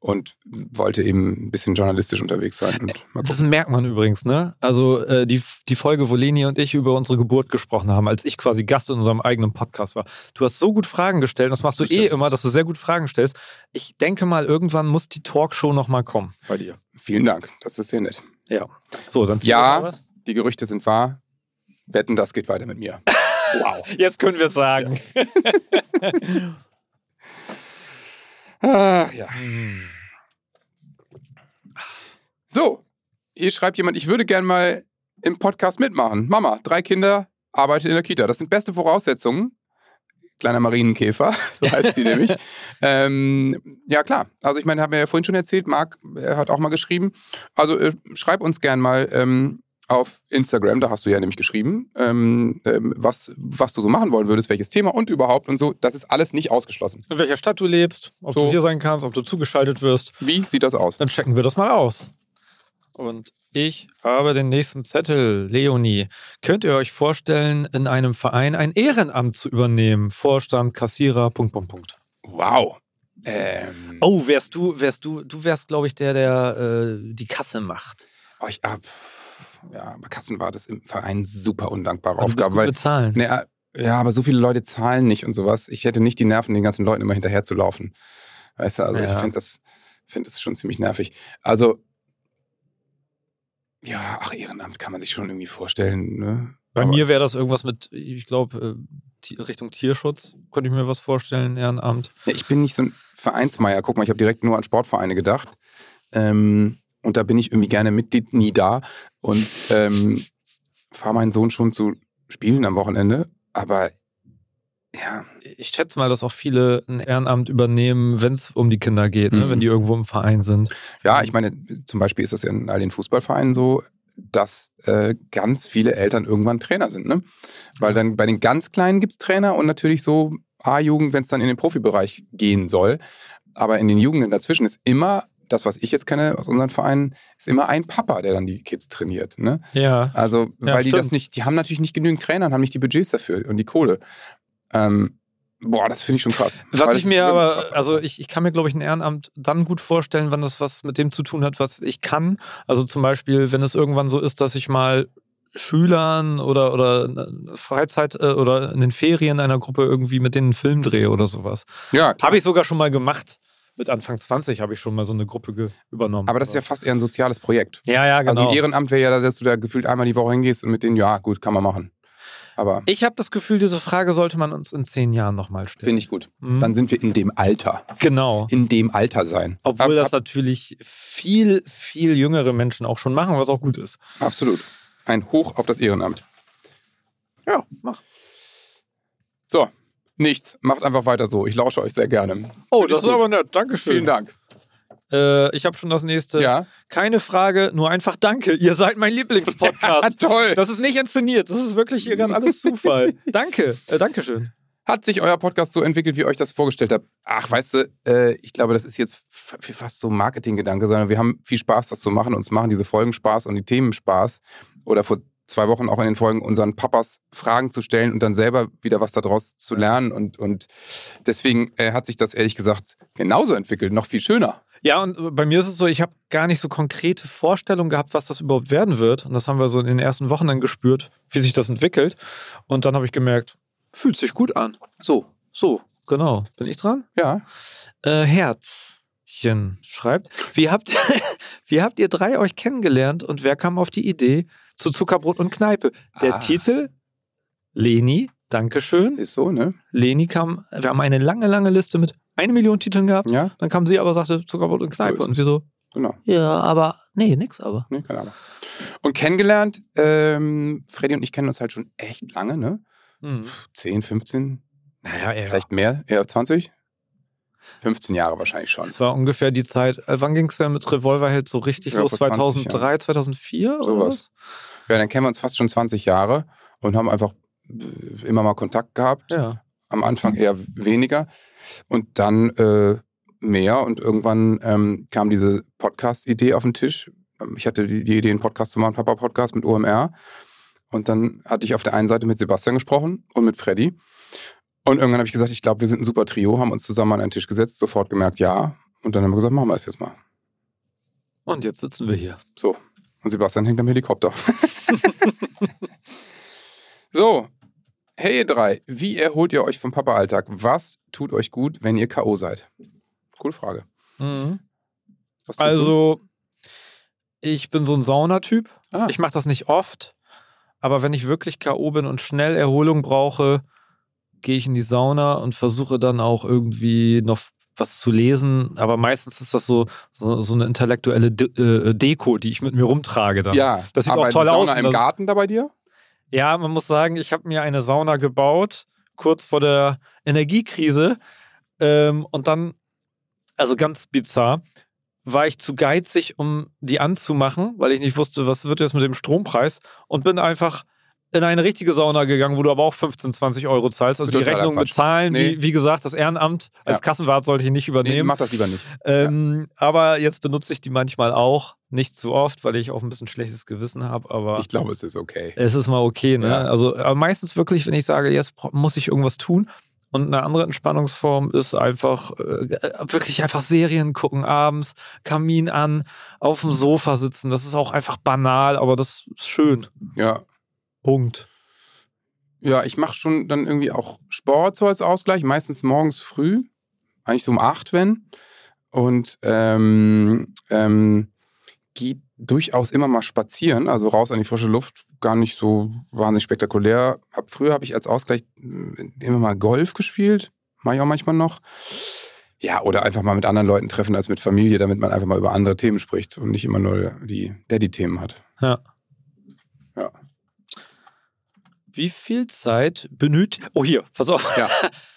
und wollte eben ein bisschen journalistisch unterwegs sein. das merkt man übrigens, ne? Also äh, die, die Folge, wo Leni und ich über unsere Geburt gesprochen haben, als ich quasi Gast in unserem eigenen Podcast war. Du hast so gut Fragen gestellt, das machst du das eh immer, dass du sehr gut Fragen stellst. Ich denke mal, irgendwann muss die Talkshow nochmal kommen bei dir. Vielen Dank, das ist sehr nett. Ja. So, dann Ja, die Gerüchte sind wahr. Wetten, das geht weiter mit mir. Wow. Jetzt können wir es sagen. ah, ja. So, hier schreibt jemand, ich würde gern mal im Podcast mitmachen. Mama, drei Kinder, arbeitet in der Kita. Das sind beste Voraussetzungen. Kleiner Marienkäfer, so heißt sie nämlich. Ähm, ja, klar. Also ich meine, haben wir ja vorhin schon erzählt, Marc hat auch mal geschrieben. Also äh, schreib uns gern mal, ähm, auf Instagram, da hast du ja nämlich geschrieben, ähm, ähm, was, was du so machen wollen würdest, welches Thema und überhaupt und so. Das ist alles nicht ausgeschlossen. In welcher Stadt du lebst, ob so. du hier sein kannst, ob du zugeschaltet wirst. Wie sieht das aus? Dann checken wir das mal aus. Und ich habe den nächsten Zettel. Leonie, könnt ihr euch vorstellen, in einem Verein ein Ehrenamt zu übernehmen? Vorstand, Kassierer, Punkt, Punkt, Punkt. Wow. Ähm. Oh, wärst du, wärst du, du wärst, glaube ich, der, der äh, die Kasse macht. Oh, ich, ah, ja, aber Kassenwart ist im Verein super undankbare aber Aufgabe. weil, bezahlen. Ne, ja, aber so viele Leute zahlen nicht und sowas. Ich hätte nicht die Nerven, den ganzen Leuten immer hinterher zu laufen. Weißt du, also ja. ich finde das, find das schon ziemlich nervig. Also, ja, ach, Ehrenamt kann man sich schon irgendwie vorstellen. Ne? Bei aber mir wäre das irgendwas mit, ich glaube, äh, Richtung Tierschutz, könnte ich mir was vorstellen, Ehrenamt. Ja, ich bin nicht so ein Vereinsmeier. Guck mal, ich habe direkt nur an Sportvereine gedacht. Ähm, und da bin ich irgendwie gerne Mitglied, nie da. Und ähm, fahre meinen Sohn schon zu spielen am Wochenende. Aber ja. Ich schätze mal, dass auch viele ein Ehrenamt übernehmen, wenn es um die Kinder geht, ne? mhm. wenn die irgendwo im Verein sind. Ja, ich meine, zum Beispiel ist das ja in all den Fußballvereinen so, dass äh, ganz viele Eltern irgendwann Trainer sind. Ne? Weil dann bei den ganz Kleinen gibt es Trainer und natürlich so A-Jugend, wenn es dann in den Profibereich gehen soll. Aber in den Jugenden dazwischen ist immer das, was ich jetzt kenne aus unseren Vereinen, ist immer ein Papa, der dann die Kids trainiert. Ne? Ja. Also, weil ja, die das nicht, die haben natürlich nicht genügend Trainer und haben nicht die Budgets dafür und die Kohle. Ähm, Boah, das finde ich schon krass. Was ich mir aber, also ich, ich kann mir, glaube ich, ein Ehrenamt dann gut vorstellen, wenn das was mit dem zu tun hat, was ich kann. Also zum Beispiel, wenn es irgendwann so ist, dass ich mal Schülern oder, oder Freizeit äh, oder in den Ferien einer Gruppe irgendwie mit denen einen Film drehe oder sowas. Ja, Habe ich sogar schon mal gemacht. Mit Anfang 20 habe ich schon mal so eine Gruppe übernommen. aber das ist ja fast eher ein soziales Projekt. ja, ja, genau. Also ein Ehrenamt wäre ja, dass du da gefühlt einmal die Woche hingehst und mit denen, ja, gut, kann man machen. Aber ich habe das Gefühl, diese Frage sollte man uns in zehn Jahren nochmal stellen. finde ich gut. Mhm. Dann sind wir in dem Alter. Genau. In dem Alter sein. Obwohl Ab- das natürlich viel, viel jüngere Menschen auch schon machen, was auch gut ist. Absolut. Ein Hoch auf das Ehrenamt. Ja, mach. So, nichts. Macht einfach weiter so. Ich lausche euch sehr gerne. Oh, Find das ist gut. aber nett. Dankeschön. Vielen Dank. Äh, ich habe schon das nächste. Ja. Keine Frage, nur einfach Danke. Ihr seid mein Lieblingspodcast. Toll. Das ist nicht inszeniert. Das ist wirklich hier gerade alles Zufall. Danke. Äh, Dankeschön. Hat sich euer Podcast so entwickelt, wie ihr euch das vorgestellt habt? Ach, weißt du, äh, ich glaube, das ist jetzt fast so ein Marketinggedanke, sondern wir haben viel Spaß, das zu machen. Uns machen diese Folgen Spaß und die Themen Spaß. Oder vor zwei Wochen auch in den Folgen unseren Papas Fragen zu stellen und dann selber wieder was daraus zu lernen. Und, und deswegen äh, hat sich das ehrlich gesagt genauso entwickelt, noch viel schöner. Ja, und bei mir ist es so, ich habe gar nicht so konkrete Vorstellungen gehabt, was das überhaupt werden wird. Und das haben wir so in den ersten Wochen dann gespürt, wie sich das entwickelt. Und dann habe ich gemerkt, fühlt sich gut an. So, So, genau. Bin ich dran? ja. Äh, Herzchen schreibt, wie habt, wie habt ihr drei euch kennengelernt und wer kam auf die Idee zu Zuckerbrot und Kneipe? Der Ah. Titel, Leni, Dankeschön. Ist so, ne? Leni kam, wir haben eine lange, lange Liste mit eine Million Titeln gehabt. Ja, Dann kam sie aber, sagte Zuckerbrot und Kneipe. So und wir so, genau. ja, aber, nee, nix aber. Nee, keine Ahnung. Und kennengelernt, ähm, Freddy und ich kennen uns halt schon echt lange, ne? Hm. 10, 15, Naja, eher. vielleicht mehr, eher 20? 15 Jahre wahrscheinlich schon. Es war ungefähr die Zeit, äh, wann ging es denn mit Revolverheld so richtig los? vor 20 2003, 2004 oder Sowas. was? Ja, dann kennen wir uns fast schon 20 Jahre und haben einfach äh, immer mal Kontakt gehabt. Ja. Am Anfang eher weniger und dann äh, mehr und irgendwann ähm, kam diese Podcast-Idee auf den Tisch. Ähm, Ich hatte die, die Idee, einen Podcast zu machen, Papa-Podcast mit OMR. Und dann hatte ich auf der einen Seite mit Sebastian gesprochen und mit Freddy. Und irgendwann habe ich gesagt, ich glaube, wir sind ein super Trio, haben uns zusammen an einen Tisch gesetzt, sofort gemerkt, ja. Und dann haben wir gesagt, machen wir es jetzt mal. Und jetzt sitzen wir hier. So. Und Sebastian hängt am Helikopter. so. Hey ihr drei, wie erholt ihr euch vom Papa-Alltag? Was tut euch gut, wenn ihr K.O. seid? Coole Frage. Mhm. Was tust du? Also, ich bin so ein Saunatyp. Ah, Ich mache das nicht oft, aber wenn ich wirklich K.O. bin und schnell Erholung brauche, gehe ich in die Sauna und versuche dann auch irgendwie noch was zu lesen. Aber meistens ist das so, so, so eine intellektuelle De äh, Deko, die ich mit mir rumtrage dann. ja, das sieht aber auch toll die Sauna aus. im Das- Garten da bei dir? Ja, man muss sagen, ich habe mir eine Sauna gebaut, kurz vor der Energiekrise. Ähm, und dann, also ganz bizarr, war ich zu geizig, um die anzumachen, weil ich nicht wusste, was wird jetzt mit dem Strompreis. Und bin einfach in eine richtige Sauna gegangen, wo du aber auch 15, 20 Euro zahlst. Also die Rechnung bezahlen, Nee. wie, wie gesagt, das Ehrenamt als Ja. Kassenwart sollte ich nicht Nee, übernehmen. mach das lieber nicht. ähm, Aber jetzt benutze ich die manchmal auch. Nicht zu oft, weil ich auch ein bisschen schlechtes Gewissen habe. Aber Ich glaube, es ist okay. es ist mal okay, ne? Ja. Also meistens wirklich, wenn ich sage, jetzt muss ich irgendwas tun. Und eine andere Entspannungsform ist einfach äh, wirklich einfach Serien gucken abends, Kamin an, auf dem Sofa sitzen. Das ist auch einfach banal, aber das ist schön. Ja. Punkt. Ja, ich mache schon dann irgendwie auch Sport so als Ausgleich, meistens morgens früh, eigentlich so um acht, wenn. Und ähm, ähm, gehe durchaus immer mal spazieren, also raus an die frische Luft, gar nicht so wahnsinnig spektakulär. Hab, früher habe ich als Ausgleich äh, immer mal Golf gespielt, mache ich auch manchmal noch. Ja, oder einfach mal mit anderen Leuten treffen als mit Familie, damit man einfach mal über andere Themen spricht und nicht immer nur die Daddy-Themen hat. Ja. Ja. Wie viel Zeit benötigt. Oh, hier, pass auf. Ja.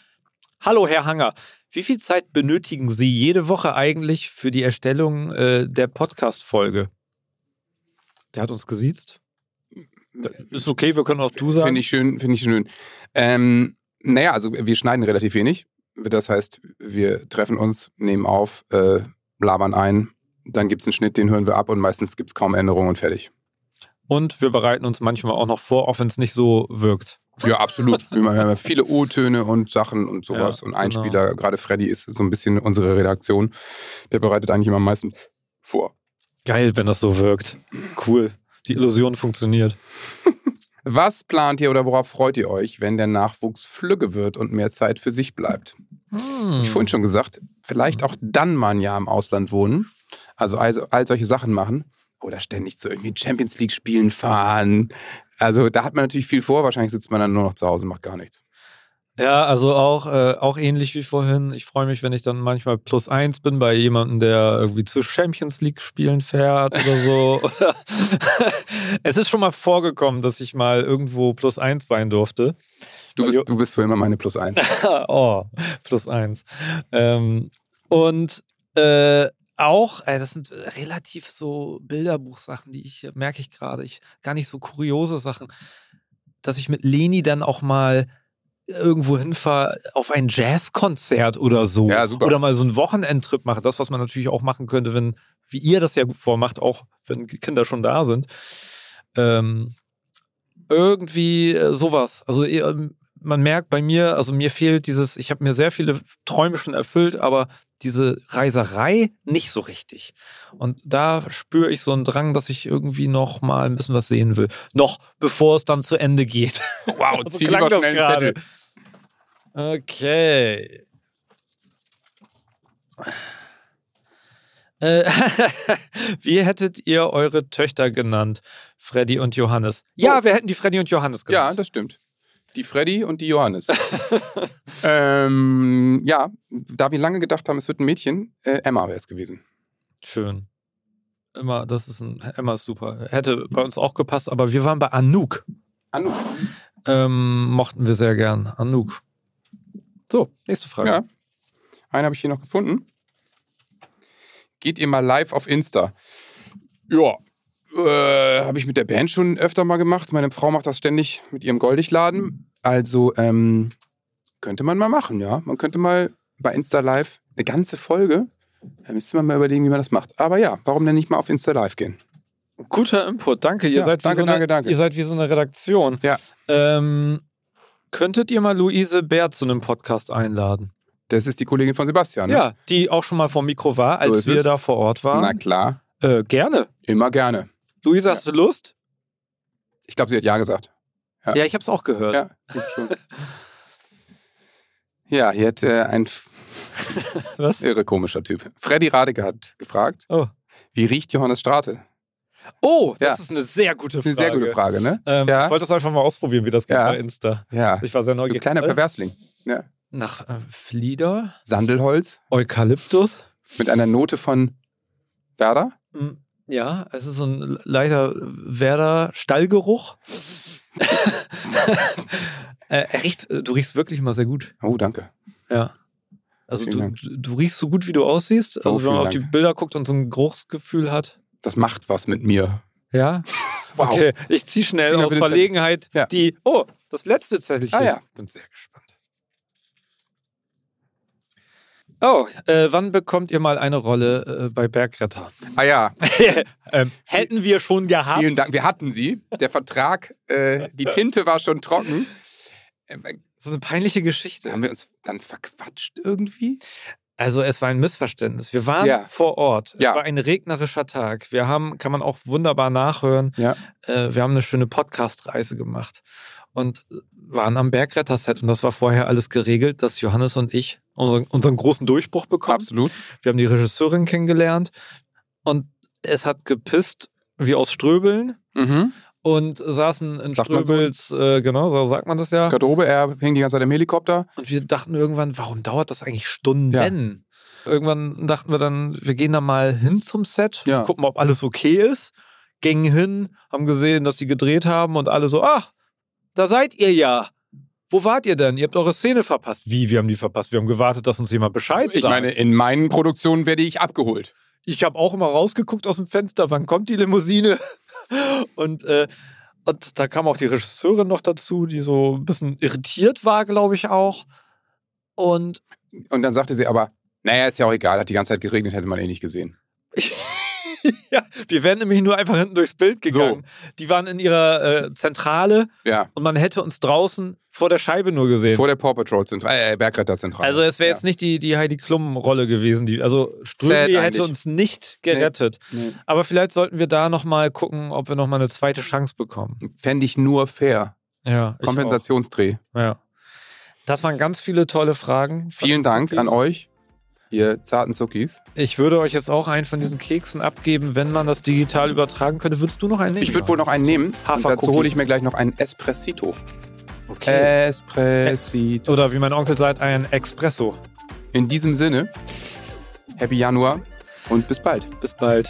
Hallo, Herr Hanger. Wie viel Zeit benötigen Sie jede Woche eigentlich für die Erstellung äh, der Podcast-Folge? Der hat uns gesiezt. Ist okay, wir können auch du sagen. Finde ich schön, finde ich schön. Ähm, naja, also wir schneiden relativ wenig. Das heißt, wir treffen uns, nehmen auf, äh, labern ein, dann gibt es einen Schnitt, den hören wir ab und meistens gibt es kaum Änderungen und fertig. Und wir bereiten uns manchmal auch noch vor, auch wenn es nicht so wirkt. Ja, absolut. wir haben viele O-Töne und Sachen und sowas Ja, und Einspieler. Gerade Freddy ist so ein bisschen unsere Redaktion. Der bereitet eigentlich immer am meisten vor. Geil, wenn das so wirkt. Cool. die Illusion funktioniert. Was plant ihr oder worauf freut ihr euch, wenn der Nachwuchs flügge wird und mehr Zeit für sich bleibt? Hm. Ich vorhin schon gesagt, vielleicht auch dann mal ein Jahr im Ausland wohnen. Also, also all solche Sachen machen. Oder ständig zu irgendwie Champions League Spielen fahren. Also da hat man natürlich viel vor. Wahrscheinlich sitzt man dann nur noch zu Hause und macht gar nichts. Ja, also auch, äh, auch ähnlich wie vorhin. Ich freue mich, wenn ich dann manchmal plus eins bin bei jemandem, der irgendwie zu Champions League Spielen fährt oder so. Es ist schon mal vorgekommen, dass ich mal irgendwo plus eins sein durfte. Du bist, du bist für immer meine Plus eins. oh, plus eins. Ähm, und äh, auch, äh, das sind relativ so Bilderbuchsachen, die ich, merke ich gerade, ich gar nicht so kuriose Sachen, dass ich mit Leni dann auch mal irgendwo hinfahre auf ein Jazzkonzert oder so. Ja, super. Oder mal so einen Wochenendtrip mache. Das, was man natürlich auch machen könnte, wenn, wie ihr das ja vormacht, auch wenn Kinder schon da sind. Ähm, irgendwie äh, sowas. Also äh, man merkt bei mir, also mir fehlt dieses, ich habe mir sehr viele Träume schon erfüllt, aber diese Reiserei nicht so richtig. Und da spüre ich so einen Drang, dass ich irgendwie noch mal ein bisschen was sehen will. Noch bevor es dann zu Ende geht. Wow, So zieh klang lieber schnell. Zettel. Okay. Äh, Wie hättet ihr eure Töchter genannt? Freddy und Johannes. Ja, Oh. wir hätten die Freddy und Johannes Ja, genannt. das stimmt. Die Freddy und die Johannes. ähm, ja, da wir lange gedacht haben, es wird ein Mädchen, äh, Emma wäre es gewesen. Schön. Emma, das ist ein, Emma ist super. Hätte bei uns auch gepasst, aber wir waren bei Anouk. Anu. Ähm, mochten wir sehr gern. Anouk. So, nächste Frage. Ja. Einen habe ich hier noch gefunden. Geht ihr mal live auf Insta? Ja. Äh, habe ich mit der Band schon öfter mal gemacht. Meine Frau macht das ständig mit ihrem Goldigladen. Also ähm, könnte man mal machen, ja. Man könnte mal bei Insta Live eine ganze Folge. Da müsste man mal überlegen, wie man das macht. Aber ja, warum denn nicht mal auf Insta Live gehen? Guter Input, danke. Ihr, Ja, seid wie danke, so eine, danke, danke. ihr seid wie so eine Redaktion. Ja. Ähm, könntet ihr mal Luise Bär zu einem Podcast einladen? Das ist die Kollegin von Sebastian. Ne? Ja, die auch schon mal vor Mikro war, So als ist wir es. da vor Ort Na waren. klar, Äh, gerne. immer gerne. Luise, hast du Lust? Ich glaube, sie hat ja gesagt. Ja. Ja, ich habe es auch gehört. Ja, gut, schon. Ja, hier hat äh, ein Was? irre komischer Typ. Freddy Radeke hat gefragt, Oh. wie riecht Johannes Strate? Oh, das Ja. ist eine sehr gute Frage. eine sehr gute Frage, ne? Ähm, Ja. Ich wollte das einfach mal ausprobieren, wie das geht Ja. bei Insta. Ja. Ich war sehr Ein neugierig. kleiner Äh, Perversling. Ja. Nach äh, Flieder, Sandelholz Eukalyptus. mit einer Note von Werder. Mm, Ja, es ist so ein leider Werder Stallgeruch. äh, er riecht, du riechst wirklich mal sehr gut. Oh, danke. Ja. Also du, du, riechst so gut, wie du aussiehst. Oh, Also wenn man auf die Dank. Bilder guckt und so ein Geruchsgefühl hat. Das macht was mit mir. Ja. Wow. Okay, ich zieh schnell Zieh aus Verlegenheit Ja. die. Oh, das letzte Zettelchen. Ah, ja. Bin sehr gespannt. Oh, äh, wann bekommt ihr mal eine Rolle äh, bei Bergretter? Ah ja, ähm, hätten wir schon gehabt. vielen Dank. Wir hatten sie. Der Vertrag, äh, die Tinte war schon trocken. Äh, Das ist eine peinliche Geschichte. haben wir uns dann verquatscht irgendwie? Also es war ein Missverständnis. Wir waren Ja. vor Ort. Ja. Es war ein regnerischer Tag. Wir haben, kann man auch wunderbar nachhören. Ja. Äh, wir haben eine schöne Podcast-Reise gemacht und waren am Bergretter-Set und das war vorher alles geregelt, dass Johannes und ich unseren, unseren großen Durchbruch bekommen. Absolut. Wir haben die Regisseurin kennengelernt und es hat gepisst wie aus Ströbeln Mhm. und saßen in Sagt man so? Ströbels, äh, genau, so sagt man das ja. Garderobe, er hing die ganze Zeit im Helikopter. Und wir dachten irgendwann, warum dauert das eigentlich Stunden? Irgendwann dachten wir dann, wir gehen da mal hin zum Set, Ja. gucken, ob alles okay ist. Gingen hin, haben gesehen, dass die gedreht haben und alle so, ach, da seid ihr ja. Wo wart ihr denn? Ihr habt eure Szene verpasst. Wie, wir haben die verpasst? Wir haben gewartet, dass uns jemand Bescheid ich sagt. meine, in meinen Produktionen werde ich abgeholt. ich habe auch immer rausgeguckt aus dem Fenster, wann kommt die Limousine? Und, äh, und da kam auch die Regisseurin noch dazu, die so ein bisschen irritiert war, glaube ich auch. Und Und dann sagte sie aber, naja, ist ja auch egal, hat die ganze Zeit geregnet, hätte man eh nicht gesehen. ja, wir wären nämlich nur einfach hinten durchs Bild gegangen. Die waren in ihrer äh, Zentrale Ja. und man hätte uns draußen vor der Scheibe nur gesehen. Vor der Paw Patrol Zentrale, äh, Bergretterzentrale. also es wäre Ja. jetzt nicht die, die Heidi Klum-Rolle gewesen. Die, also Strömli Sad hätte uns nicht gerettet. Nee. Aber vielleicht sollten wir da nochmal gucken, ob wir nochmal eine zweite Chance bekommen. Fände ich nur fair. Ja, Kompensationsdreh. Ja. Das waren ganz viele tolle Fragen. Vielen den Dank an euch, ihr zarten Zuckis. Ich würde euch jetzt auch einen von diesen Keksen abgeben, wenn man das digital übertragen könnte. Würdest du noch einen nehmen? Ich würde wohl noch einen nehmen. Und dazu hole ich mir gleich noch einen Espressito. Okay. Espressito. Oder wie mein Onkel sagt, ein Espresso. In diesem Sinne, Happy Januar und bis bald. Bis bald.